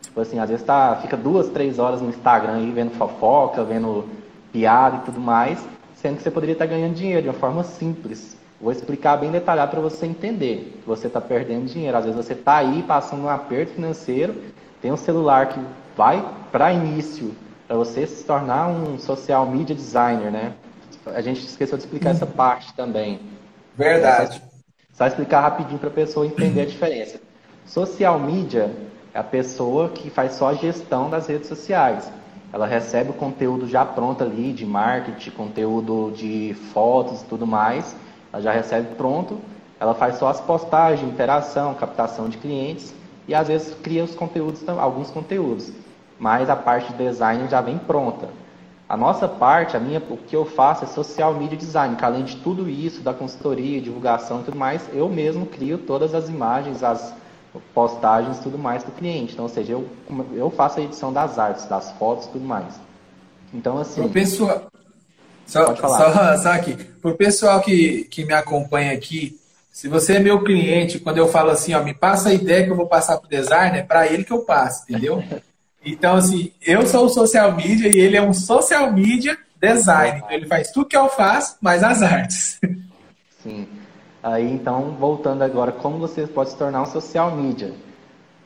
Tipo assim, às vezes tá, fica duas, três horas no Instagram aí vendo fofoca, vendo piada e tudo mais, sendo que você poderia estar ganhando dinheiro de uma forma simples. Vou explicar bem detalhado para você entender que você está perdendo dinheiro. Às vezes você está aí passando um aperto financeiro, tem um celular que vai para início, para você se tornar um social media designer, né? A gente esqueceu de explicar essa parte também. Verdade. Só, só explicar rapidinho para a pessoa entender a diferença. Social media é a pessoa que faz só a gestão das redes sociais. Ela recebe o conteúdo já pronto ali de marketing, conteúdo de fotos e tudo mais. Ela já recebe pronto. Ela faz só as postagens, interação, captação de clientes e às vezes cria os conteúdos, alguns conteúdos. Mas a parte de design já vem pronta. A nossa parte, a minha, o que eu faço é social media design, que além de tudo isso, da consultoria, divulgação e tudo mais, eu mesmo crio todas as imagens, as postagens e tudo mais do cliente. Então, ou seja, eu, eu faço a edição das artes, das fotos e tudo mais. Então, assim. Só, só, só aqui, para o pessoal que, que me acompanha aqui, se você é meu cliente, quando eu falo assim, ó, me passa a ideia que eu vou passar para o designer, é para ele que eu passo, entendeu? Então, assim, eu sou o social media e ele é um social media design. Então, ele faz tudo que eu faço, mais as artes. Sim. Aí, então, voltando agora, como você pode se tornar um social media?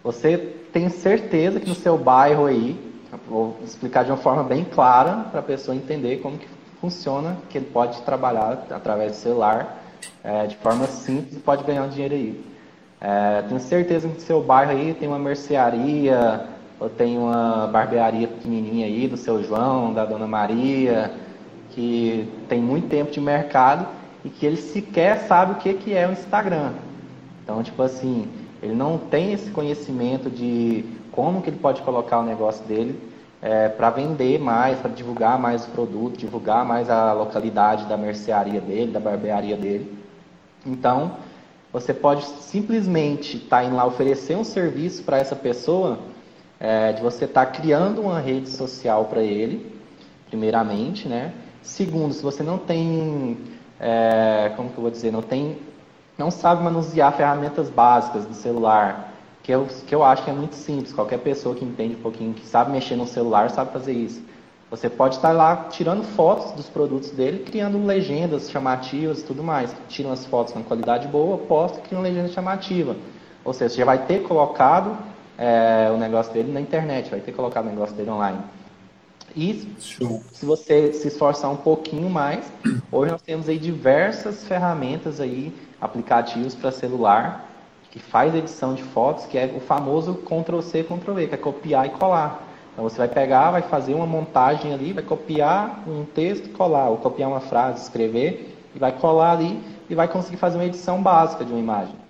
Você tem certeza que no seu bairro aí, vou explicar de uma forma bem clara para a pessoa entender como que funciona, que ele pode trabalhar através do celular, é, de forma simples e pode ganhar um dinheiro aí. É, tenho certeza que no seu bairro aí tem uma mercearia, ou tem uma barbearia pequenininha aí do seu João, da Dona Maria, que tem muito tempo de mercado e que ele sequer sabe o que, que é o Instagram. Então, tipo assim, ele não tem esse conhecimento de como que ele pode colocar o negócio dele é, para vender mais, para divulgar mais o produto, divulgar mais a localidade da mercearia dele, da barbearia dele. Então, você pode simplesmente estar tá indo lá oferecer um serviço para essa pessoa é, de você estar tá criando uma rede social para ele, primeiramente, né? Segundo, se você não tem, é, como que eu vou dizer, não tem, não sabe manusear ferramentas básicas do celular, que eu, que eu acho que é muito simples, qualquer pessoa que entende um pouquinho, que sabe mexer no celular, sabe fazer isso. Você pode estar lá tirando fotos dos produtos dele, criando legendas chamativas e tudo mais. Tiram as fotos com qualidade boa, posta e cria uma legenda chamativa. Ou seja, você já vai ter colocado é, o negócio dele na internet, vai ter que colocar o negócio dele online. E Show. se você se esforçar um pouquinho mais, hoje nós temos aí diversas ferramentas aí, aplicativos para celular, que faz edição de fotos, que é o famoso Ctrl-C, Ctrl-V, que é copiar e colar. Então você vai pegar, vai fazer uma montagem ali, vai copiar um texto e colar, ou copiar uma frase, escrever, e vai colar ali e vai conseguir fazer uma edição básica de uma imagem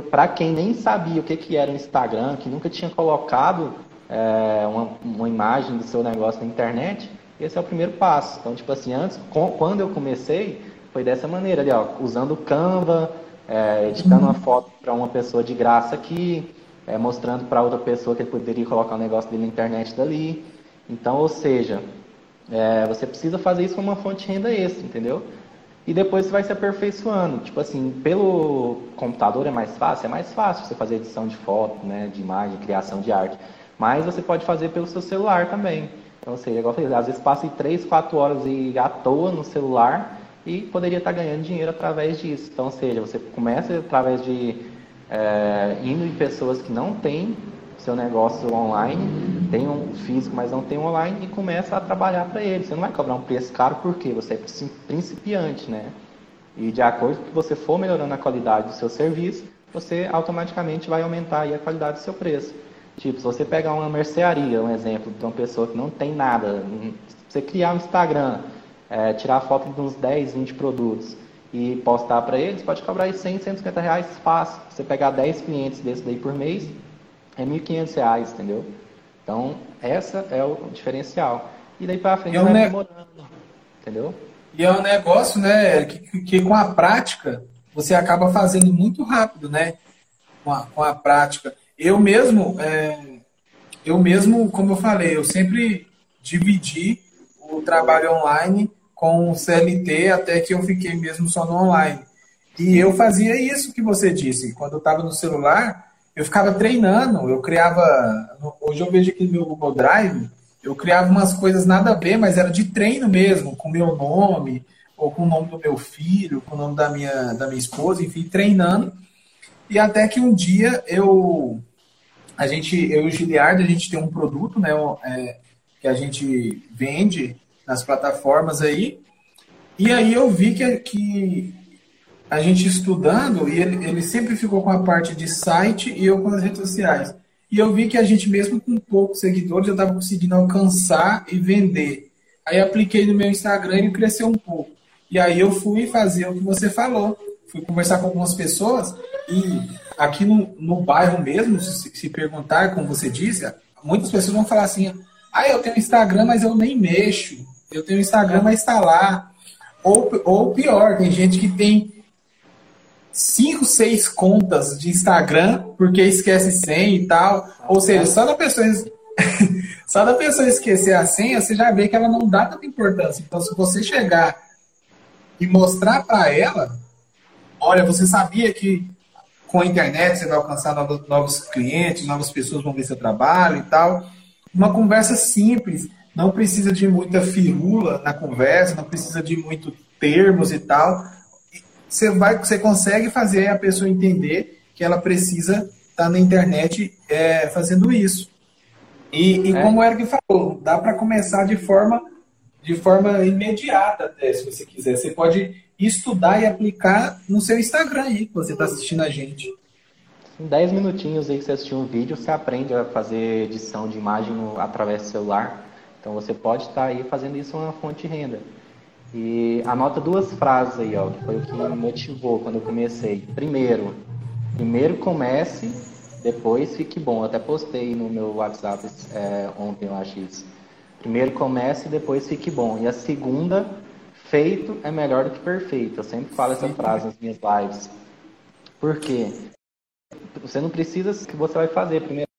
para quem nem sabia o que, que era o Instagram, que nunca tinha colocado é, uma, uma, imagem do seu negócio na internet, esse é o primeiro passo. Então, tipo assim, antes, com, quando eu comecei, foi dessa maneira ali, ó, usando Canva, é, editando uma foto para uma pessoa de graça aqui, é, mostrando para outra pessoa que ele poderia colocar o negócio dele na internet dali. Então, ou seja, é, você precisa fazer isso como uma fonte de renda extra, entendeu? e depois você vai se aperfeiçoando. Tipo assim, pelo computador é mais fácil? É mais fácil você fazer edição de foto, né, de imagem, criação de arte. Mas você pode fazer pelo seu celular também. Então, ou seja, igual eu falei, às vezes passa 3, 4 horas e à toa no celular e poderia estar ganhando dinheiro através disso. Então, ou seja, você começa através de é, indo em pessoas que não têm seu negócio online, tem um físico, mas não tem um online, e começa a trabalhar para ele. Você não vai cobrar um preço caro porque você é principiante, né? E de acordo com que você for melhorando a qualidade do seu serviço, você automaticamente vai aumentar a qualidade do seu preço. Tipo, se você pegar uma mercearia, um exemplo de uma pessoa que não tem nada, você criar um Instagram, é, tirar foto de uns 10, 20 produtos e postar para eles, pode cobrar aí 100, 150 reais fácil. Você pegar 10 clientes desse daí por mês, é 1.500 reais, entendeu? Então, essa é o diferencial. E daí para frente é um vai ne... entendeu? E é um negócio, né, que, que, com a prática você acaba fazendo muito rápido, né? Com a, com a prática. Eu mesmo, é, eu mesmo, como eu falei, eu sempre dividi o trabalho online com o CLT até que eu fiquei mesmo só no online. E eu fazia isso que você disse. Quando eu estava no celular, eu ficava treinando, eu criava. Hoje eu vejo aqui no meu Google Drive, eu criava umas coisas nada a ver, mas era de treino mesmo, com meu nome, ou com o nome do meu filho, com o nome da minha, da minha esposa, enfim, treinando. E até que um dia eu. A gente, eu e o Giliardo, a gente tem um produto, né? É, que a gente vende nas plataformas aí. E aí eu vi que, que a gente estudando, e ele, ele sempre ficou com a parte de site e eu com as redes sociais. E eu vi que a gente, mesmo com poucos seguidores, já estava conseguindo alcançar e vender. Aí apliquei no meu Instagram e cresceu um pouco. E aí eu fui fazer o que você falou. Fui conversar com algumas pessoas e aqui no, no bairro mesmo, se, se perguntar, como você disse, muitas pessoas vão falar assim, ah, eu tenho Instagram, mas eu nem mexo. Eu tenho Instagram, mas está lá. Ou, ou pior, tem gente que tem cinco, seis contas de Instagram porque esquece senha e tal. Ou seja, só da pessoa só da pessoa esquecer a senha, você já vê que ela não dá tanta importância. Então, se você chegar e mostrar para ela, olha, você sabia que com a internet você vai alcançar novos, novos clientes, novas pessoas vão ver seu trabalho e tal. Uma conversa simples, não precisa de muita firula na conversa, não precisa de muito termos e tal você vai, você consegue fazer a pessoa entender que ela precisa estar tá na internet é, fazendo isso. E, e é. como o Eric falou, dá para começar de forma de forma imediata até, se você quiser. Você pode estudar e aplicar no seu Instagram aí, que você está assistindo a gente. Em 10 minutinhos aí que você assistiu um vídeo, você aprende a fazer edição de imagem no, através do celular. Então você pode estar aí fazendo isso uma fonte de renda. E anota duas frases aí, ó, que foi o que me motivou quando eu comecei. Primeiro, primeiro comece, depois fique bom. Eu até postei no meu WhatsApp é, ontem, eu acho isso. Primeiro comece, depois fique bom. E a segunda, feito é melhor do que perfeito. Eu sempre falo essa frase nas minhas lives. Por quê? Você não precisa que você vai fazer primeiro.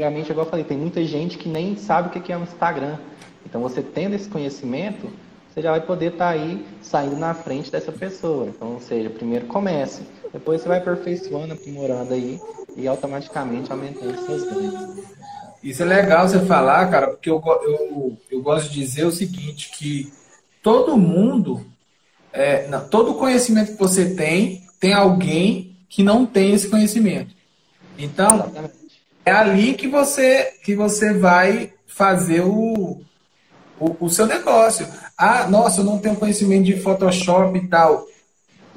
Primeiramente, igual eu falei, tem muita gente que nem sabe o que é um Instagram. Então, você tendo esse conhecimento, você já vai poder estar tá aí saindo na frente dessa pessoa. Então, ou seja, primeiro comece, depois você vai aperfeiçoando, aprimorando aí e automaticamente aumentando seus ganhos. Isso é legal você falar, cara, porque eu, eu, eu gosto de dizer o seguinte, que todo mundo, é, não, todo conhecimento que você tem, tem alguém que não tem esse conhecimento. Então, Exatamente. É ali que você, que você vai fazer o, o, o seu negócio. Ah, nossa, eu não tenho conhecimento de Photoshop e tal.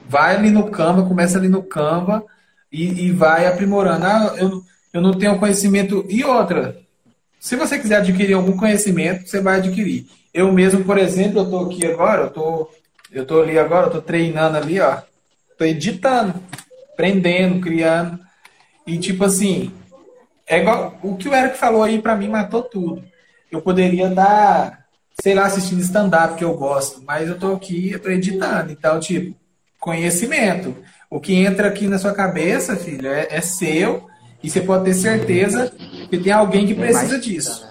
Vai ali no Canva, começa ali no Canva e, e vai aprimorando. Ah, eu, eu não tenho conhecimento. E outra, se você quiser adquirir algum conhecimento, você vai adquirir. Eu mesmo, por exemplo, eu estou aqui agora, eu tô, eu tô ali agora, eu tô treinando ali, ó. Tô editando, aprendendo, criando. E tipo assim, é igual o que o Eric falou aí para mim matou tudo. Eu poderia dar sei lá, assistindo stand-up que eu gosto, mas eu tô aqui, eu tô editando. Então, tipo, conhecimento. O que entra aqui na sua cabeça, filho, é, é seu e você pode ter certeza que tem alguém que precisa disso.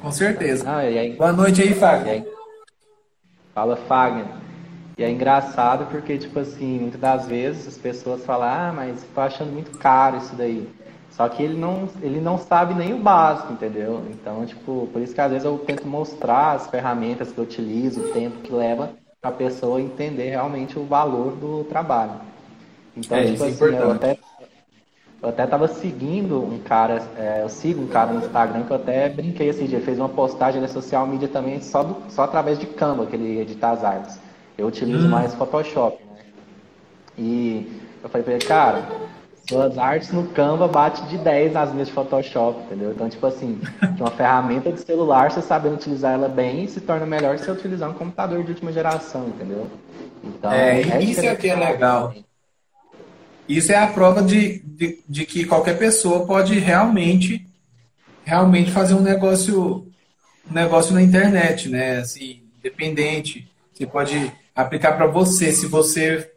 Com certeza. Boa noite aí, Fagner. Fala, Fagner. E é engraçado porque, tipo assim, muitas das vezes as pessoas falam, ah, mas tô achando muito caro isso daí. Só que ele não, ele não sabe nem o básico, entendeu? Então, tipo, por isso que às vezes eu tento mostrar as ferramentas que eu utilizo, o tempo que leva a pessoa entender realmente o valor do trabalho. Então, é, tipo é assim, é eu até, eu até tava seguindo um cara, é, eu sigo um cara no Instagram que eu até brinquei esse dia, fez uma postagem na social media também só, do, só através de Canva, que ele edita as artes. Eu utilizo hum. mais Photoshop, né? E eu falei pra ele, cara, Suas artes no Canva bate de 10 nas minhas de Photoshop, entendeu? Então, tipo assim, uma ferramenta de celular, você sabendo utilizar ela bem, se torna melhor se você utilizar um computador de última geração, entendeu? Então, é, é isso é que é legal. Isso é a prova de, de, de, que qualquer pessoa pode realmente realmente fazer um negócio um negócio na internet, né? Assim, independente. Você pode aplicar para você. Se você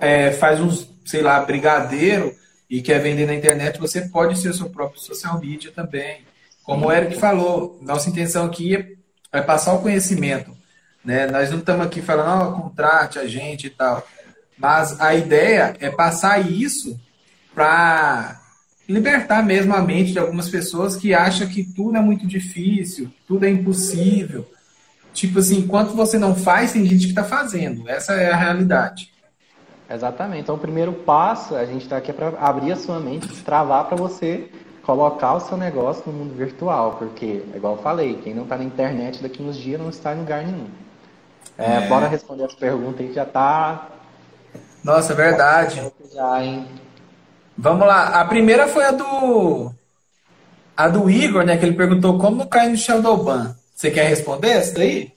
é, faz uns, sei lá, brigadeiro e quer vender na internet, você pode ser seu próprio social media também. Como o Eric falou, nossa intenção aqui é passar o conhecimento. Né? Nós não estamos aqui falando, oh, contrate a gente e tal. Mas a ideia é passar isso para libertar mesmo a mente de algumas pessoas que acham que tudo é muito difícil, tudo é impossível. Tipo assim, enquanto você não faz, tem gente que está fazendo. Essa é a realidade. Exatamente. Então, o primeiro passo, a gente está aqui para abrir a sua mente, travar para você colocar o seu negócio no mundo virtual. Porque, igual eu falei, quem não está na internet daqui uns dias não está em lugar nenhum. É, é. Bora responder as perguntas aí, já está nossa, é verdade. Já, hein? Vamos lá. A primeira foi a do. A do Igor, né? Que ele perguntou como cai no Shadowban. Você quer responder essa daí?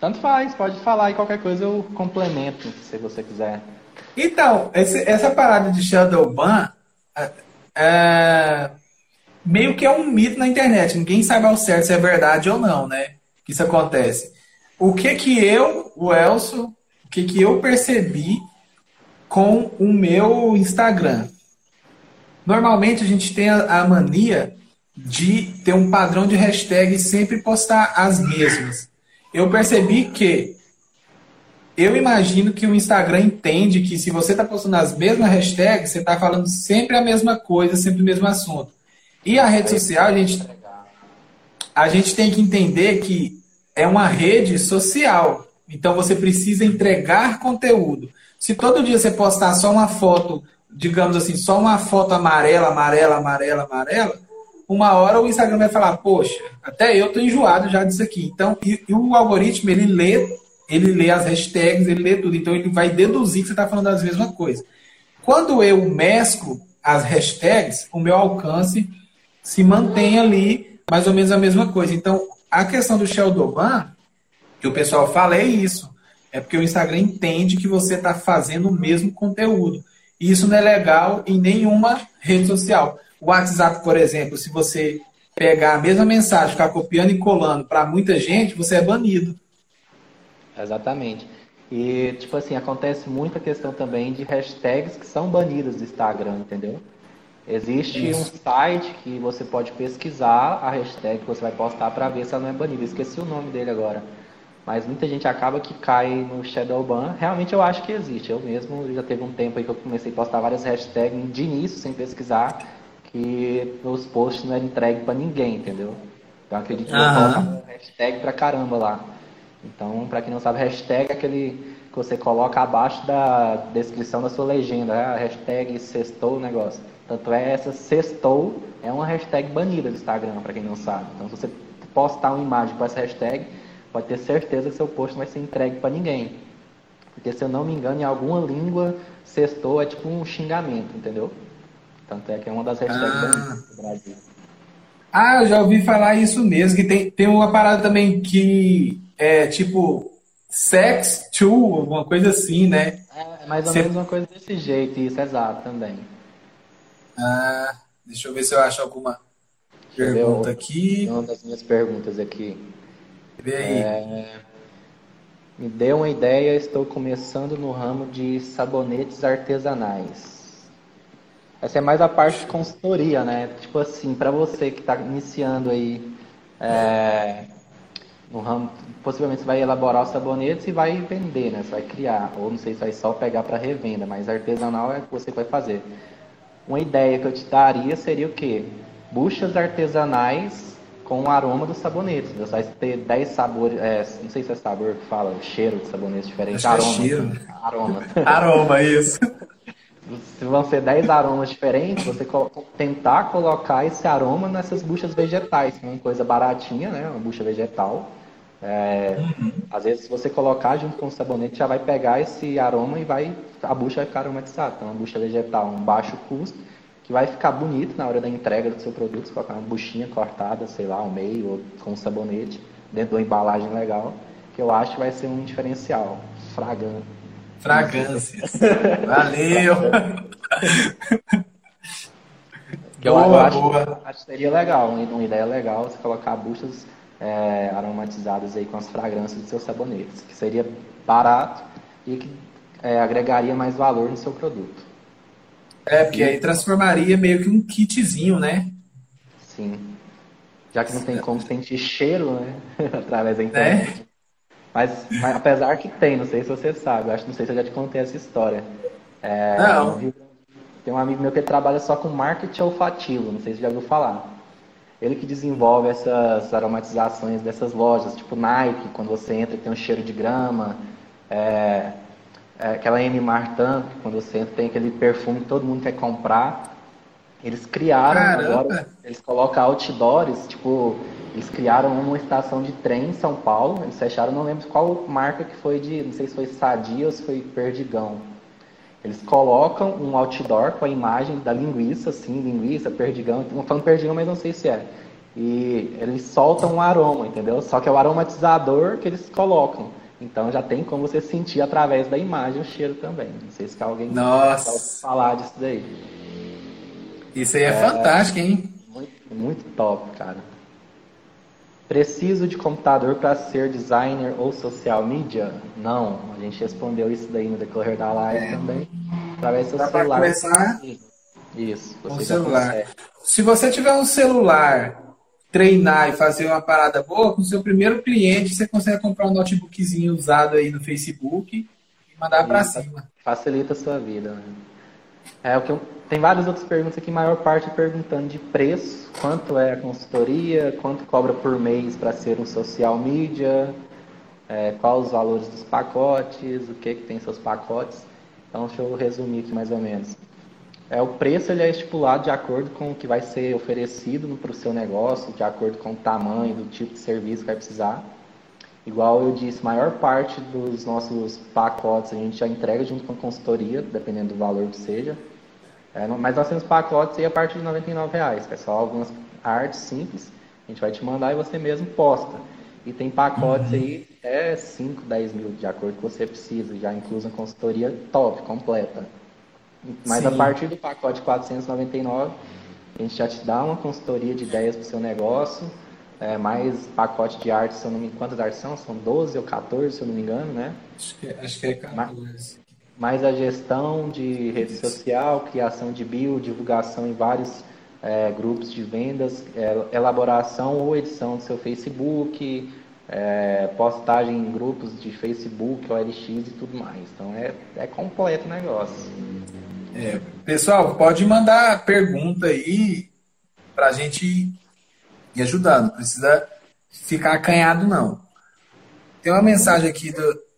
Tanto faz, pode falar e qualquer coisa eu complemento, se você quiser. Então, esse, essa parada de Shadowban é, é, meio que é um mito na internet. Ninguém sabe ao certo se é verdade ou não, né? Que isso acontece. O que que eu, o Elso, o que, que eu percebi com o meu Instagram. Normalmente a gente tem a, a mania de ter um padrão de hashtag e sempre postar as mesmas. Eu percebi que eu imagino que o Instagram entende que se você está postando as mesmas hashtags, você está falando sempre a mesma coisa, sempre o mesmo assunto. E a rede social, a gente, a gente tem que entender que é uma rede social. Então você precisa entregar conteúdo. Se todo dia você postar só uma foto, digamos assim, só uma foto amarela, amarela, amarela, amarela, uma hora o Instagram vai falar, poxa, até eu tô enjoado já disso aqui. Então, e, e o algoritmo, ele lê, ele lê as hashtags, ele lê tudo. Então, ele vai deduzir que você está falando das mesmas coisas. Quando eu mesclo as hashtags, o meu alcance se mantém ali mais ou menos a mesma coisa. Então, a questão do Sheldon que o pessoal fala é isso. É porque o Instagram entende que você está fazendo o mesmo conteúdo. E isso não é legal em nenhuma rede social. O WhatsApp, por exemplo, se você pegar a mesma mensagem, ficar copiando e colando para muita gente, você é banido. Exatamente. E, tipo assim, acontece muita questão também de hashtags que são banidas do Instagram, entendeu? Existe Isso. um site que você pode pesquisar a hashtag que você vai postar para ver se ela não é banida. Esqueci o nome dele agora. Mas muita gente acaba que cai no Shadowban. Realmente eu acho que existe. Eu mesmo já teve um tempo aí que eu comecei a postar várias hashtags de início, sem pesquisar, que os posts não eram entregues para ninguém, entendeu? Então acredito que uhum. eu hashtag pra caramba lá. Então, para quem não sabe, hashtag é aquele que você coloca abaixo da descrição da sua legenda, a hashtag sextou o negócio. Tanto é essa sextou é uma hashtag banida do Instagram, para quem não sabe. Então, se você postar uma imagem com essa hashtag, pode ter certeza que seu post não vai ser entregue para ninguém. Porque, se eu não me engano, em alguma língua, sextou é tipo um xingamento, entendeu? Tanto é que é uma das hashtags ah. do Brasil. Ah, eu já ouvi falar isso mesmo, que tem, tem uma parada também que é tipo sex to, alguma coisa assim, né? É, mais ou Cê... menos uma coisa desse jeito, isso, exato, também. Ah, deixa eu ver se eu acho alguma pergunta aqui. Uma das minhas perguntas aqui. Vê aí. É, me dê uma ideia, estou começando no ramo de sabonetes artesanais. Essa é mais a parte de consultoria, né? Tipo assim, para você que está iniciando aí é, no ramo, possivelmente você vai elaborar os sabonetes e vai vender, né? Você vai criar, ou não sei se vai só pegar para revenda, mas artesanal é o que você vai fazer. Uma ideia que eu te daria seria o quê? Buchas artesanais com o aroma dos sabonetes. Você vai ter 10 sabores, é, não sei se é sabor que fala, cheiro de sabonetes diferentes. Acho aroma. É cheiro. Aroma. aroma, isso. Se vão ser 10 aromas diferentes, você tentar colocar esse aroma nessas buchas vegetais, que é uma coisa baratinha, né? Uma bucha vegetal. É, uhum. Às vezes, se você colocar junto com o sabonete, já vai pegar esse aroma e vai a bucha vai ficar aromatizada. Então, uma bucha vegetal, um baixo custo, que vai ficar bonito na hora da entrega do seu produto. Você colocar uma buchinha cortada, sei lá, ao meio, ou com sabonete, dentro de uma embalagem legal, que eu acho que vai ser um diferencial. Fragante. Fragrâncias. Valeu! Que eu, boa, eu acho, boa. acho que seria legal, uma ideia legal você colocar buchas é, aromatizadas aí com as fragrâncias dos seus sabonetes, que seria barato e que é, agregaria mais valor no seu produto. É, porque aí transformaria meio que um kitzinho, né? Sim. Já que não tem como sentir cheiro, né? Através da internet. É. Mas, mas, apesar que tem, não sei se você sabe, acho não sei se eu já te contei essa história. É, não. Tem um amigo meu que trabalha só com marketing olfativo, não sei se você já ouviu falar. Ele que desenvolve essas aromatizações dessas lojas, tipo Nike, quando você entra tem um cheiro de grama, é, é, aquela M. Martin, quando você entra tem aquele perfume que todo mundo quer comprar. Eles criaram Caramba. agora, eles colocam outdoors, tipo, eles criaram uma estação de trem em São Paulo, eles fecharam, não lembro qual marca que foi de, não sei se foi Sadia ou se foi Perdigão. Eles colocam um outdoor com a imagem da linguiça, assim, linguiça, perdigão, não falando perdigão, mas não sei se é. E eles soltam um aroma, entendeu? Só que é o aromatizador que eles colocam. Então já tem como você sentir através da imagem o cheiro também. Não sei se alguém Nossa. falar disso daí. Isso aí é, é fantástico, hein? Muito, muito top, cara. Preciso de computador para ser designer ou social media? Não, a gente respondeu isso daí no decorrer da live é. também. Através do seu celular. começar isso, você celular. Se você tiver um celular, treinar e fazer uma parada boa, com o seu primeiro cliente, você consegue comprar um notebookzinho usado aí no Facebook e mandar para cima. Facilita a sua vida. Né? É o que eu tem várias outras perguntas aqui, maior parte perguntando de preço, quanto é a consultoria, quanto cobra por mês para ser um social media, é, quais os valores dos pacotes, o que, que tem seus pacotes. Então, deixa eu resumir aqui mais ou menos. É, o preço ele é estipulado de acordo com o que vai ser oferecido para o seu negócio, de acordo com o tamanho, do tipo de serviço que vai precisar. Igual eu disse, maior parte dos nossos pacotes a gente já entrega junto com a consultoria, dependendo do valor que seja. É, mas nós temos pacotes aí a partir de R$ reais, que é só algumas artes simples, a gente vai te mandar e você mesmo posta. E tem pacotes uhum. aí até 5, 10 mil, de acordo com o que você precisa, já incluso a consultoria top, completa. Mas Sim. a partir do pacote 499, a gente já te dá uma consultoria de ideias para o seu negócio, é, mais pacote de arte, se eu não me engano, quantas artes são? São 12 ou 14, se eu não me engano, né? Acho que, acho que é 14 mais a gestão de rede social, criação de bio, divulgação em vários é, grupos de vendas, é, elaboração ou edição do seu Facebook, é, postagem em grupos de Facebook, OLX e tudo mais. Então é, é completo o negócio. É, pessoal, pode mandar pergunta aí para a gente ir ajudando. Não precisa ficar acanhado, não. Tem uma mensagem aqui do,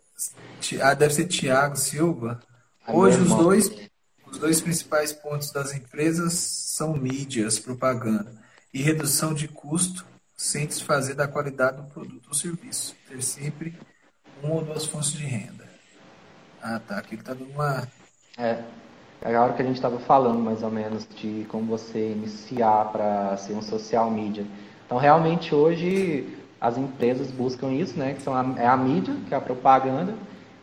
ah, deve ser Tiago Silva. Hoje os dois, os dois principais pontos das empresas são mídias, propaganda e redução de custo sem desfazer da qualidade do produto ou serviço. Ter sempre uma ou duas fontes de renda. Ah, tá. Aqui está dando uma. É. É a hora que a gente estava falando, mais ou menos, de como você iniciar para ser um social media. Então, realmente, hoje, as empresas buscam isso, né? Que são a, é a mídia, que é a propaganda,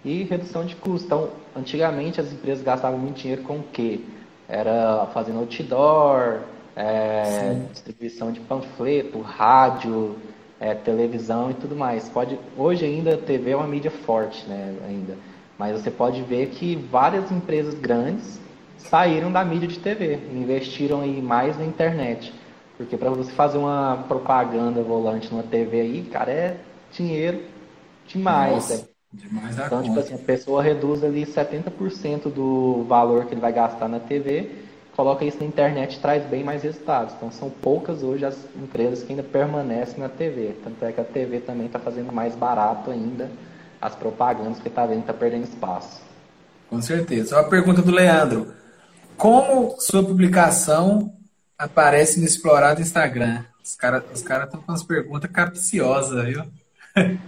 e redução de custo. Então, antigamente as empresas gastavam muito dinheiro com o quê? Era fazendo outdoor, é, distribuição de panfleto, rádio, é, televisão e tudo mais. Pode, hoje ainda a TV é uma mídia forte, né, ainda. Mas você pode ver que várias empresas grandes saíram da mídia de TV, investiram aí mais na internet. Porque para você fazer uma propaganda volante numa TV aí, cara, é dinheiro demais. Nossa. Demais da então, conta. tipo assim, a pessoa reduz ali 70% do valor que ele vai gastar na TV, coloca isso na internet e traz bem mais resultados. Então, são poucas hoje as empresas que ainda permanecem na TV. Tanto é que a TV também está fazendo mais barato ainda as propagandas, porque está vendo que está perdendo espaço. Com certeza. Uma pergunta do Leandro. Como sua publicação aparece no explorado Instagram? Os caras os cara estão com umas perguntas capciosas, viu?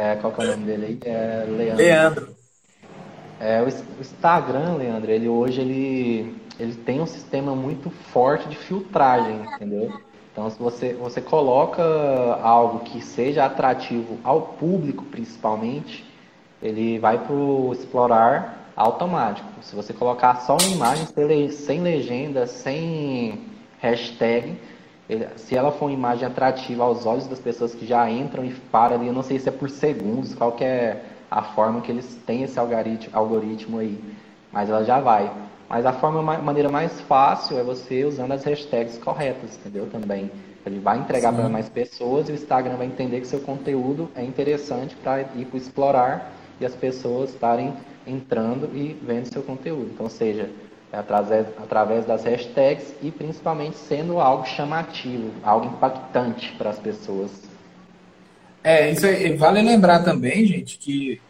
É, qual que é o nome dele aí? É Leandro. Leandro. É, o Instagram, Leandro, ele hoje ele, ele tem um sistema muito forte de filtragem, entendeu? Então, se você, você coloca algo que seja atrativo ao público, principalmente, ele vai para o explorar automático. Se você colocar só uma imagem sem legenda, sem hashtag, se ela for uma imagem atrativa aos olhos das pessoas que já entram e param ali, eu não sei se é por segundos, qual que é a forma que eles têm esse algoritmo, algoritmo aí, mas ela já vai. Mas a forma, maneira mais fácil é você usando as hashtags corretas, entendeu? Também. Ele vai entregar para mais pessoas e o Instagram vai entender que seu conteúdo é interessante para ir para explorar e as pessoas estarem entrando e vendo seu conteúdo. Então, seja, é através, através das hashtags e principalmente sendo algo chamativo, algo impactante para as pessoas. É, isso aí, vale lembrar também, gente, que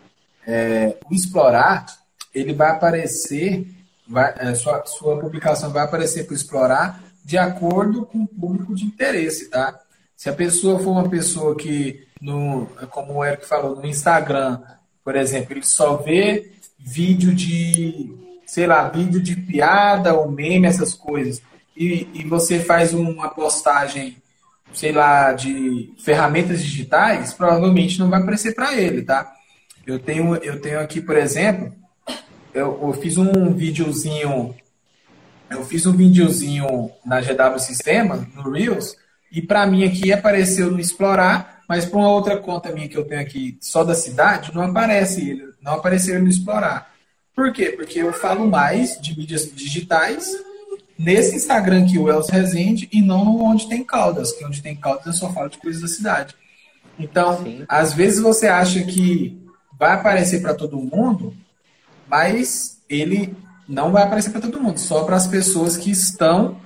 é, o explorar ele vai aparecer vai, é, sua, sua publicação vai aparecer para explorar de acordo com o público de interesse, tá? Se a pessoa for uma pessoa que, no, como o Eric falou, no Instagram, por exemplo, ele só vê vídeo de, sei lá, vídeo de piada ou meme, essas coisas, e, e você faz uma postagem, sei lá, de ferramentas digitais, provavelmente não vai aparecer para ele, tá? Eu tenho, eu tenho aqui, por exemplo, eu, eu fiz um videozinho, eu fiz um videozinho na GW Sistema, no Reels, e para mim aqui apareceu no Explorar, mas para uma outra conta minha que eu tenho aqui só da cidade, não aparece ele, não apareceu ele no Explorar. Por quê? Porque eu falo mais de mídias digitais nesse Instagram que o Elcio Resende e não no onde tem Caldas, que onde tem Caldas eu só falo de coisas da cidade. Então, Sim. às vezes você acha que vai aparecer para todo mundo, mas ele não vai aparecer para todo mundo, só para as pessoas que estão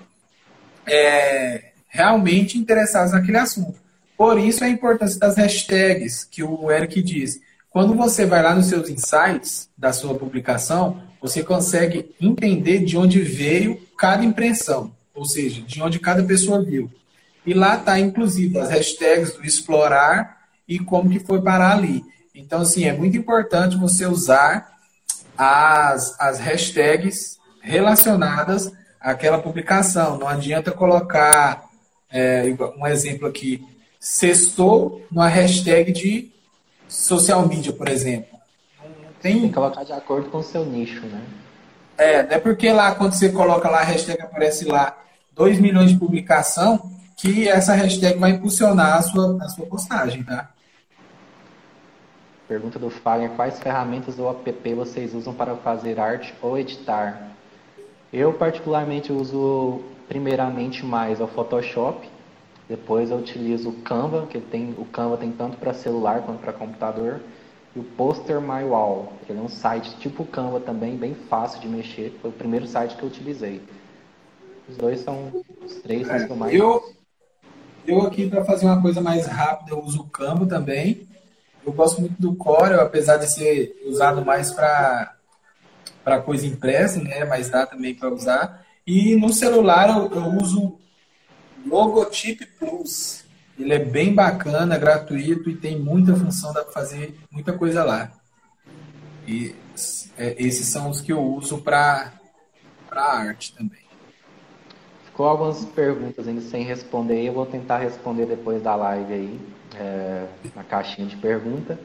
é, realmente interessadas naquele assunto. Por isso a importância das hashtags que o Eric diz. Quando você vai lá nos seus insights da sua publicação, você consegue entender de onde veio cada impressão, ou seja, de onde cada pessoa viu. E lá está, inclusive, as hashtags do explorar e como que foi parar ali. Então, assim, é muito importante você usar as, as hashtags relacionadas àquela publicação. Não adianta colocar é, um exemplo aqui, sextou numa hashtag de social media, por exemplo. Tem... tem que colocar de acordo com o seu nicho, né? É, não é porque lá, quando você coloca lá a hashtag, aparece lá 2 milhões de publicação, que essa hashtag vai impulsionar a sua, a sua postagem, tá? Pergunta do Fagner: quais ferramentas ou app vocês usam para fazer arte ou editar? Eu, particularmente, uso primeiramente mais o Photoshop, depois eu utilizo o Canva, que tem, o Canva tem tanto para celular quanto para computador, e o Poster My Wall, que é um site tipo Canva também, bem fácil de mexer, foi o primeiro site que eu utilizei. Os dois são os três é, são mais. Eu, eu aqui para fazer uma coisa mais rápida, eu uso o Canva também. Eu gosto muito do Corel, apesar de ser usado mais para para coisa impressa, né? Mas dá também para usar. E no celular eu, eu uso Logotip Plus. Ele é bem bacana, gratuito e tem muita função, dá para fazer muita coisa lá. E é, esses são os que eu uso para arte também. Ficou algumas perguntas ainda sem responder, eu vou tentar responder depois da live aí é, na caixinha de pergunta.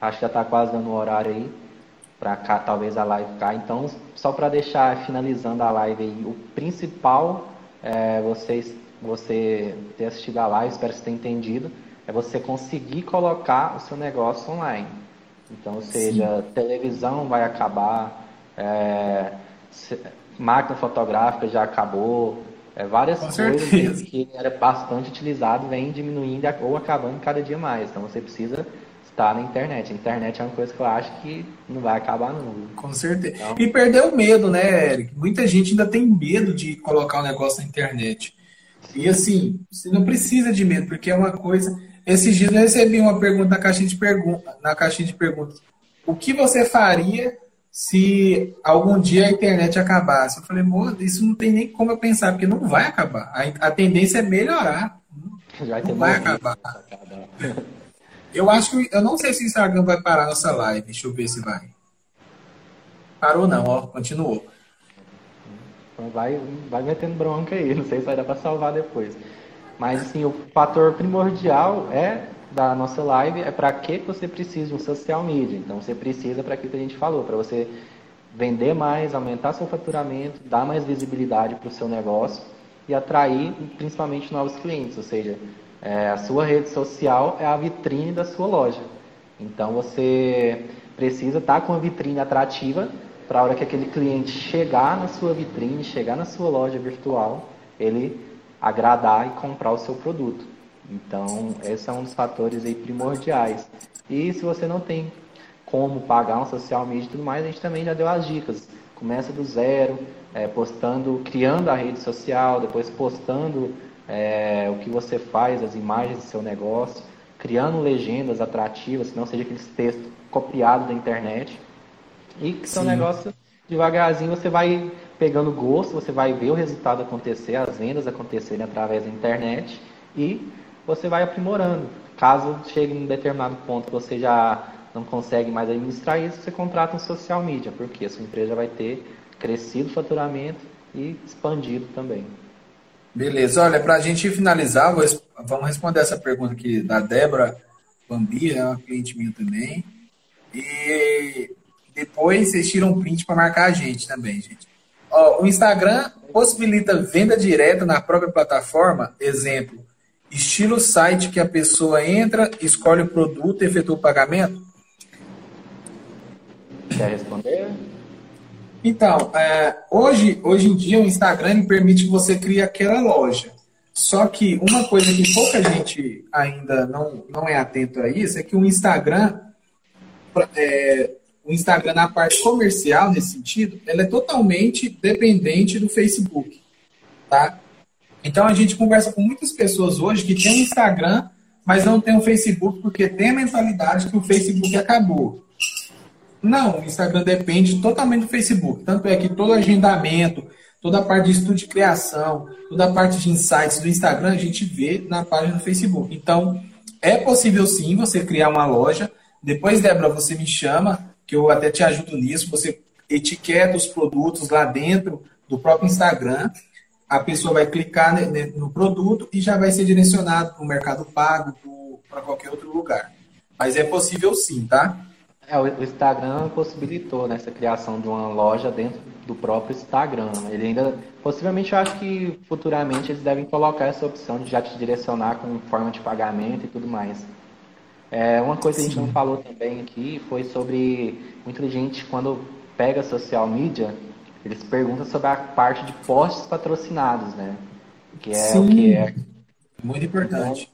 Acho que já está quase dando o horário aí para talvez a live ficar. Então, só para deixar finalizando a live aí, o principal é vocês você ter assistido a live, espero que você tenha entendido, é você conseguir colocar o seu negócio online. Então, seja, Sim. televisão vai acabar, é, máquina fotográfica já acabou, é, várias Com coisas certeza. que era bastante utilizado vem diminuindo ou acabando cada dia mais. Então você precisa estar na internet. A internet é uma coisa que eu acho que não vai acabar nunca. Com certeza. Então, e perdeu o medo, né, Eric? Muita gente ainda tem medo de colocar o um negócio na internet. E assim, você não precisa de medo, porque é uma coisa. Esses dias eu recebi uma pergunta na caixinha de perguntas. Na caixinha de perguntas. O que você faria se algum dia a internet acabasse. Eu falei, moço, isso não tem nem como eu pensar, porque não vai acabar. A, a tendência é melhorar. Já não vai acabar. Eu acho que. Eu não sei se o Instagram vai parar nossa live. Deixa eu ver se vai. Parou não, ó. Continuou. Vai, vai metendo bronca aí. Não sei se vai dar para salvar depois. Mas assim, o fator primordial é da nossa live é para que você precisa de um social media. Então você precisa para aquilo que a gente falou, para você vender mais, aumentar seu faturamento, dar mais visibilidade para o seu negócio e atrair principalmente novos clientes. Ou seja, é, a sua rede social é a vitrine da sua loja. Então você precisa estar tá com a vitrine atrativa para a hora que aquele cliente chegar na sua vitrine, chegar na sua loja virtual, ele agradar e comprar o seu produto. Então, esse é um dos fatores aí primordiais. E se você não tem como pagar um social media e tudo mais, a gente também já deu as dicas. Começa do zero, é, postando, criando a rede social, depois postando é, o que você faz, as imagens do seu negócio, criando legendas atrativas, que não seja aqueles textos copiados da internet. E que seu negócio, devagarzinho, você vai pegando gosto, você vai ver o resultado acontecer, as vendas acontecerem através da internet e você vai aprimorando. Caso chegue em um determinado ponto que você já não consegue mais administrar isso, você contrata um social media, porque a sua empresa vai ter crescido o faturamento e expandido também. Beleza, olha, para a gente finalizar, vamos responder essa pergunta aqui da Débora Bambi, é uma cliente minha também. E depois vocês tiram um print para marcar a gente também, gente. Ó, o Instagram possibilita venda direta na própria plataforma, exemplo, estilo site que a pessoa entra, escolhe o produto e efetua o pagamento? Quer responder? Então, é, hoje, hoje em dia o Instagram permite que você crie aquela loja. Só que uma coisa que pouca gente ainda não, não é atento a isso é que o Instagram, é, o Instagram na parte comercial nesse sentido, ela é totalmente dependente do Facebook, tá? Então a gente conversa com muitas pessoas hoje que tem Instagram, mas não tem um Facebook porque tem a mentalidade que o Facebook acabou. Não, o Instagram depende totalmente do Facebook. Tanto é que todo agendamento, toda a parte de estudo de criação, toda a parte de insights do Instagram a gente vê na página do Facebook. Então, é possível sim você criar uma loja. Depois, Débora, você me chama, que eu até te ajudo nisso. Você etiqueta os produtos lá dentro do próprio Instagram. A pessoa vai clicar no produto e já vai ser direcionado para o Mercado Pago, para qualquer outro lugar. Mas é possível sim, tá? É, o Instagram possibilitou né, essa criação de uma loja dentro do próprio Instagram. Ele ainda, possivelmente, eu acho que futuramente eles devem colocar essa opção de já te direcionar com forma de pagamento e tudo mais. É, uma coisa Sim. que a gente não falou também aqui foi sobre muita gente quando pega social media, eles perguntam sobre a parte de posts patrocinados, né? Que é Sim. o que é muito importante.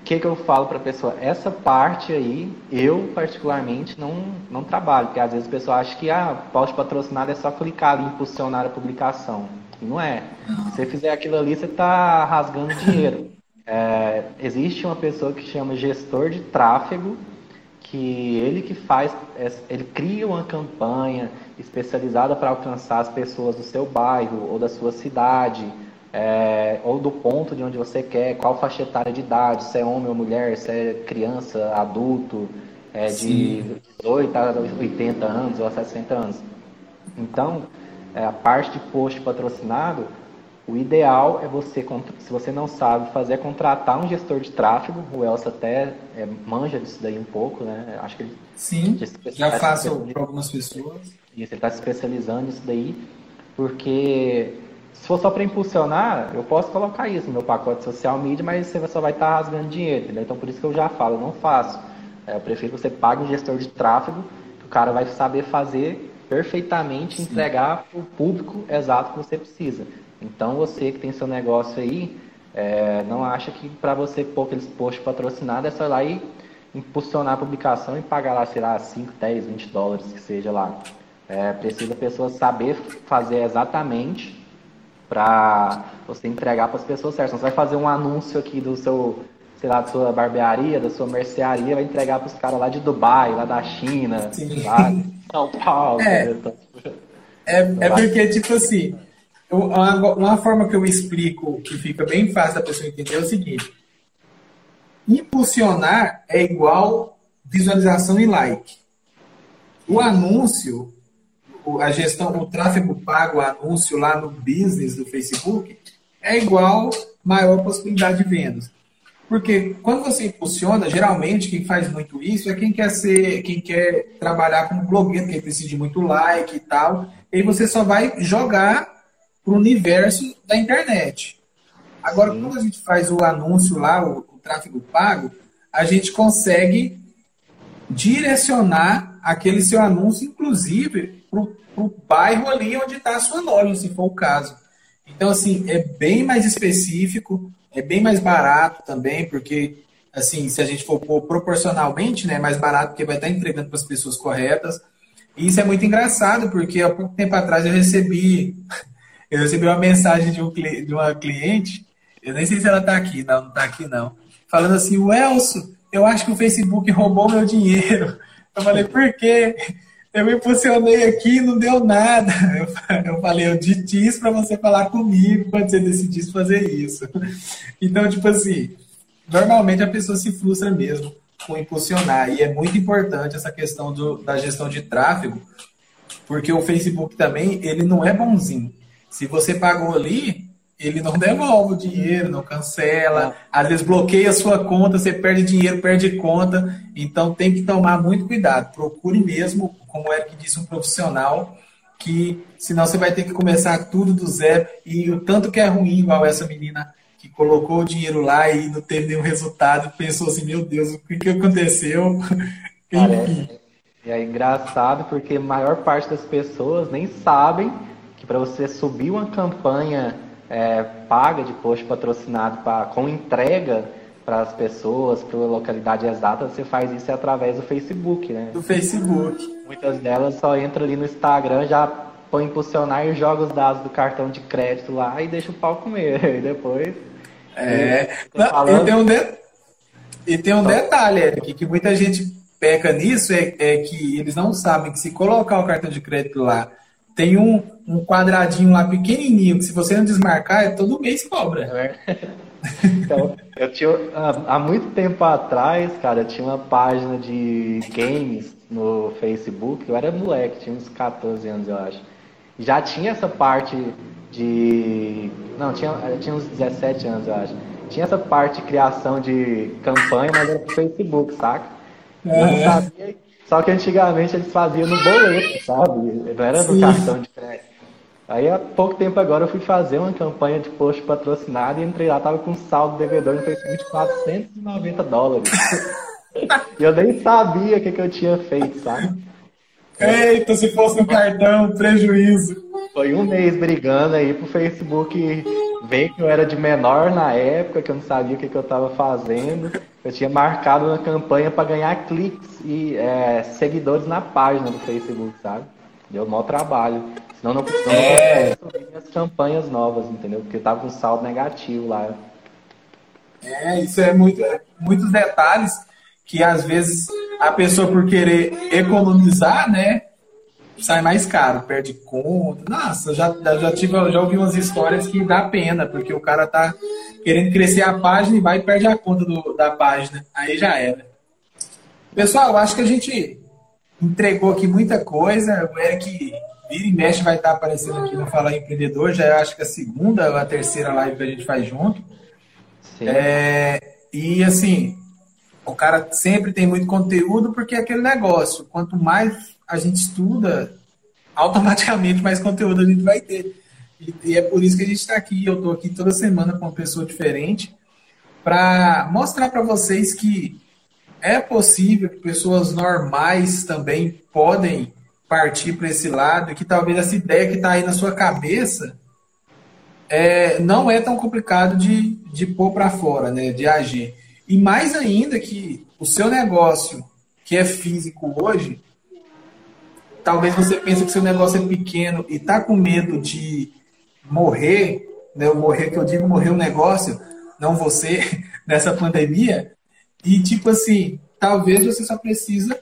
O que, que eu falo para a pessoa? Essa parte aí, eu particularmente não, não trabalho, porque às vezes a pessoa acha que ah, post patrocinado é só clicar ali e impulsionar a publicação. E não é. Se você fizer aquilo ali, você está rasgando dinheiro. É, existe uma pessoa que chama gestor de tráfego, que ele que faz, é, ele cria uma campanha especializada para alcançar as pessoas do seu bairro ou da sua cidade é, ou do ponto de onde você quer, qual faixa etária de idade, se é homem ou mulher, se é criança, adulto, é, de 18 a 80 anos ou a 60 anos. Então, é, a parte de post patrocinado, o ideal é você, se você não sabe fazer, é contratar um gestor de tráfego. O Elsa até é, manja disso daí um pouco, né? Acho que ele Sim, já faço para algumas pessoas. Isso, ele está se especializando nisso daí, porque se for só para impulsionar, eu posso colocar isso no meu pacote social media, mas você só vai estar tá rasgando dinheiro, entendeu? Então por isso que eu já falo, eu não faço. É, eu prefiro que você pague um gestor de tráfego, que o cara vai saber fazer perfeitamente, Sim. entregar para o público exato que você precisa. Então você que tem seu negócio aí, é, não acha que para você pôr aqueles posts patrocinados é só ir lá e impulsionar a publicação e pagar lá, sei lá, 5, 10, 20 dólares que seja lá. É, precisa a pessoa saber fazer exatamente para você entregar para as pessoas certas. Você vai fazer um anúncio aqui do seu, sei lá, da sua barbearia, da sua mercearia, vai entregar para os caras lá de Dubai, lá da China, Sim. lá de São Paulo. É, então, é, é porque, tipo assim, uma, forma que eu explico que fica bem fácil da pessoa entender é o seguinte. impulsionar é igual visualização e like. O anúncio, a gestão, o tráfego pago, o anúncio lá no business do Facebook é igual maior possibilidade de vendas. Porque quando você impulsiona, geralmente quem faz muito isso é quem quer ser, quem quer trabalhar como blogueiro, quem precisa de muito like e tal. E você só vai jogar para o universo da internet. Agora, quando a gente faz o anúncio lá, o, o tráfego pago, a gente consegue direcionar aquele seu anúncio, inclusive, para o bairro ali onde está a sua loja, se for o caso. Então, assim, é bem mais específico, é bem mais barato também, porque, assim, se a gente for proporcionalmente, né, é mais barato porque vai estar entregando para as pessoas corretas. E isso é muito engraçado, porque há pouco tempo atrás eu recebi, eu recebi uma mensagem de, um, de uma cliente, eu nem sei se ela está aqui, não, não está aqui não, falando assim, o Elso, eu acho que o Facebook roubou meu dinheiro. Eu falei, por quê? Eu me impulsionei aqui e não deu nada. Eu, falei, eu disse isso para você falar comigo quando você decidisse fazer isso. Então, tipo assim, normalmente a pessoa se frustra mesmo com impulsionar. E é muito importante essa questão do, da gestão de tráfego, porque o Facebook também, ele não é bonzinho. Se você pagou ali, ele não devolve o dinheiro, não cancela, às vezes bloqueia a sua conta, você perde dinheiro, perde conta, então tem que tomar muito cuidado. Procure mesmo, como o Eric disse, um profissional, que senão você vai ter que começar tudo do zero, e o tanto que é ruim, igual essa menina que colocou o dinheiro lá e não teve nenhum resultado, pensou assim, meu Deus, o que, que aconteceu? Enfim. E é engraçado porque a maior parte das pessoas nem sabem que para você subir uma campanha é, paga de post patrocinado pra, com entrega para as pessoas, para a localidade exata, você faz isso através do Facebook, né? Do Facebook. Muitas delas só entram ali no Instagram, já põe impulsionar e joga os dados do cartão de crédito lá e deixa o pau comer. E depois. É. Não, falando... e, tem um de... e tem um detalhe, Eric, que muita gente peca nisso, é, é que eles não sabem que se colocar o cartão de crédito lá tem um, um quadradinho lá pequenininho que se você não desmarcar, é todo mês cobra. É. Então, eu tinha, há muito tempo atrás, cara, eu tinha uma página de games no Facebook, eu era moleque, tinha uns 14 anos, eu acho. Já tinha essa parte de. Não, tinha, tinha uns 17 anos, eu acho. Tinha essa parte de criação de campanha, mas era pro Facebook, saca? Eu não sabia só que antigamente eles faziam no boleto, sabe? Não era no Sim. cartão de crédito. Aí há pouco tempo agora eu fui fazer uma campanha de post patrocinado e entrei lá, tava com saldo devedor no Facebook de 490 dólares. e eu nem sabia o que, que eu tinha feito, sabe? Eita, se fosse no cartão, prejuízo. Foi um mês brigando aí pro Facebook ver que eu era de menor na época, que eu não sabia o que, que eu estava fazendo. Eu tinha marcado uma campanha para ganhar cliques e é, seguidores na página do Facebook, sabe? Deu mau trabalho. Senão não, não é... subir minhas campanhas novas, entendeu? Porque tava com saldo negativo lá. É, isso é muito, muitos detalhes que às vezes a pessoa por querer economizar, né? sai mais caro, perde conta. Nossa, já, já, tive, já ouvi umas histórias que dá pena, porque o cara tá querendo crescer a página e vai e perde a conta do, da página. Aí já era. Pessoal, acho que a gente entregou aqui muita coisa. O Eric vira e mexe vai estar aparecendo aqui no Falar Empreendedor. Já é, acho que a segunda ou a terceira live que a gente faz junto. É, e assim, o cara sempre tem muito conteúdo porque é aquele negócio. Quanto mais a gente estuda, automaticamente mais conteúdo a gente vai ter. E, e é por isso que a gente está aqui. Eu estou aqui toda semana com uma pessoa diferente para mostrar para vocês que é possível que pessoas normais também podem partir para esse lado e que talvez essa ideia que está aí na sua cabeça é, não é tão complicado de, de pôr para fora, né, de agir. E mais ainda que o seu negócio, que é físico hoje, talvez você pense que seu negócio é pequeno e está com medo de morrer, né? O morrer que eu digo, morrer o negócio, não você, nessa pandemia. E tipo assim, talvez você só precisa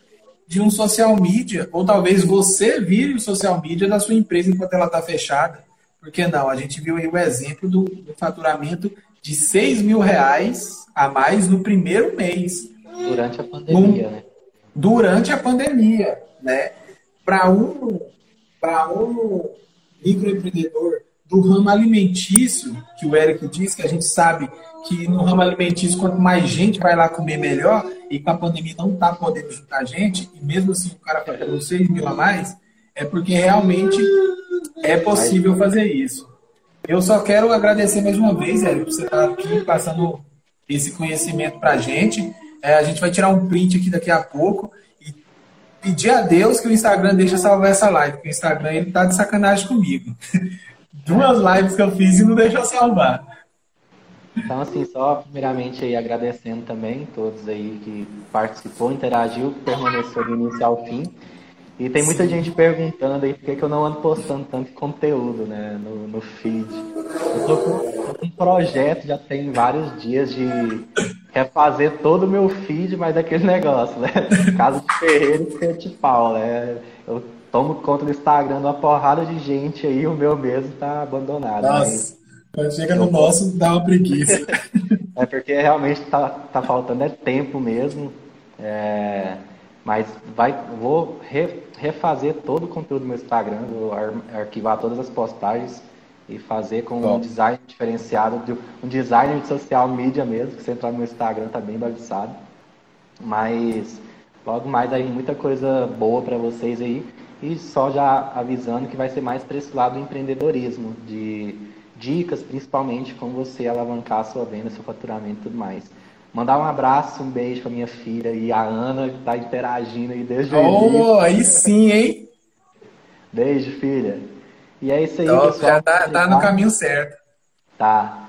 de um social media, ou talvez você vire o social media da sua empresa enquanto ela está fechada. Por que não? A gente viu aí o exemplo do, do faturamento de 6 mil reais a mais no primeiro mês. Durante a pandemia, no, né? Durante a pandemia, né? Para um, um microempreendedor do ramo alimentício, que o Eric disse, que a gente sabe que no ramo alimentício, quanto mais gente vai lá comer, melhor, e com a pandemia não está podendo juntar gente, e mesmo assim o cara pagando 6 mil a mais, é porque realmente é possível fazer isso. Eu só quero agradecer mais uma vez, Eric, por você estar aqui passando esse conhecimento para a gente. É, a gente vai tirar um print aqui daqui a pouco e pedir a Deus que o Instagram deixe salvar essa live, porque o Instagram ele tá de sacanagem comigo. duas lives que eu fiz e não deixou salvar. Então, assim, só primeiramente aí agradecendo também todos aí que participou, interagiu, permaneceu do início ao fim. E tem muita Sim. gente perguntando aí por que, que eu não ando postando tanto conteúdo né, no, no feed. Eu tô com, tô com um projeto, já tem vários dias de refazer todo o meu feed, mas aquele negócio, né? Casa de Ferreira e de pau, né? Eu tomo conta do Instagram de uma porrada de gente aí, o meu mesmo tá abandonado. Nossa, quando chega no nosso, dá uma preguiça. é porque realmente tá, tá faltando é tempo mesmo. É... Mas vai, vou re, refazer todo o conteúdo do meu Instagram, vou ar, arquivar todas as postagens e fazer com Bom. um design diferenciado, um design de social media mesmo, que você entrar no meu Instagram tá bem bagunçado. Mas logo mais aí muita coisa boa para vocês aí. E só já avisando que vai ser mais para esse lado do empreendedorismo, de dicas principalmente como você alavancar a sua venda, seu faturamento e tudo mais. Mandar um abraço, um beijo para minha filha e a Ana, que está interagindo aí desde o Oh, aí sim, hein? Beijo, filha. E é isso aí, então, pessoal. Já tá, tá, no caminho certo. Tá.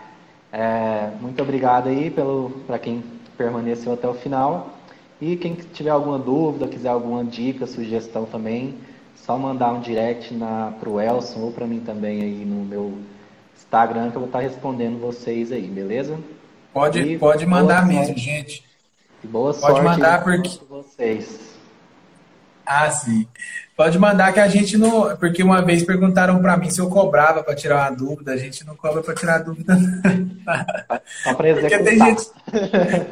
É, muito obrigado aí pelo para quem permaneceu até o final. E quem tiver alguma dúvida, quiser alguma dica, sugestão também, só mandar um direct para o Elson ou para mim também aí no meu Instagram que eu vou estar tá respondendo vocês aí, beleza? Pode, pode mandar mesmo, sorte. gente. boa pode sorte. Pode mandar porque vocês. Ah, sim. Pode mandar que a gente não. Porque uma vez perguntaram para mim se eu cobrava para tirar uma dúvida. A gente não cobra para tirar dúvida. Só porque tem gente,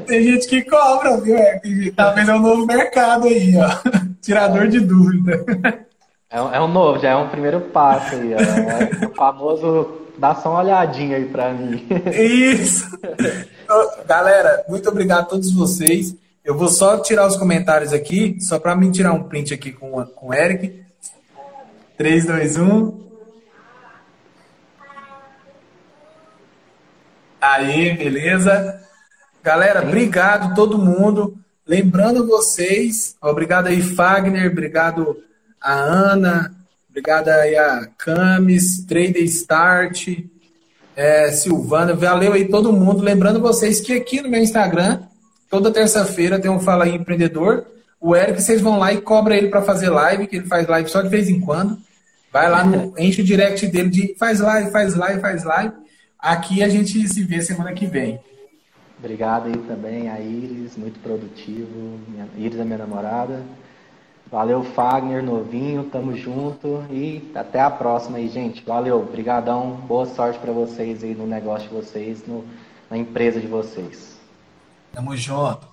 tem gente que cobra, viu? É, talvez é um novo mercado aí, ó. Tirador de dúvida. É um, é um novo, já é um primeiro passo aí. É o famoso dá só uma olhadinha aí para mim. Isso! Galera, muito obrigado a todos vocês. Eu vou só tirar os comentários aqui, só para mim tirar um print aqui com, com o Eric. 3, 2, 1. Aí, beleza? Galera, obrigado todo mundo. Lembrando vocês, obrigado aí, Fagner, obrigado a Ana, obrigado aí a Camis, Trader Start, é, Silvana, valeu aí todo mundo. Lembrando vocês que aqui no meu Instagram, toda terça-feira tem um Fala aí Empreendedor. O Eric, vocês vão lá e cobra ele para fazer live, que ele faz live só de vez em quando. Vai lá, no, enche o direct dele de faz live, faz live, faz live. Aqui a gente se vê semana que vem. Obrigado aí também a Iris, muito produtivo. Iris é minha namorada. Valeu, Fagner, novinho, tamo junto e até a próxima aí, gente. Valeu, brigadão, boa sorte para vocês aí no negócio de vocês, no, na empresa de vocês. Tamo junto.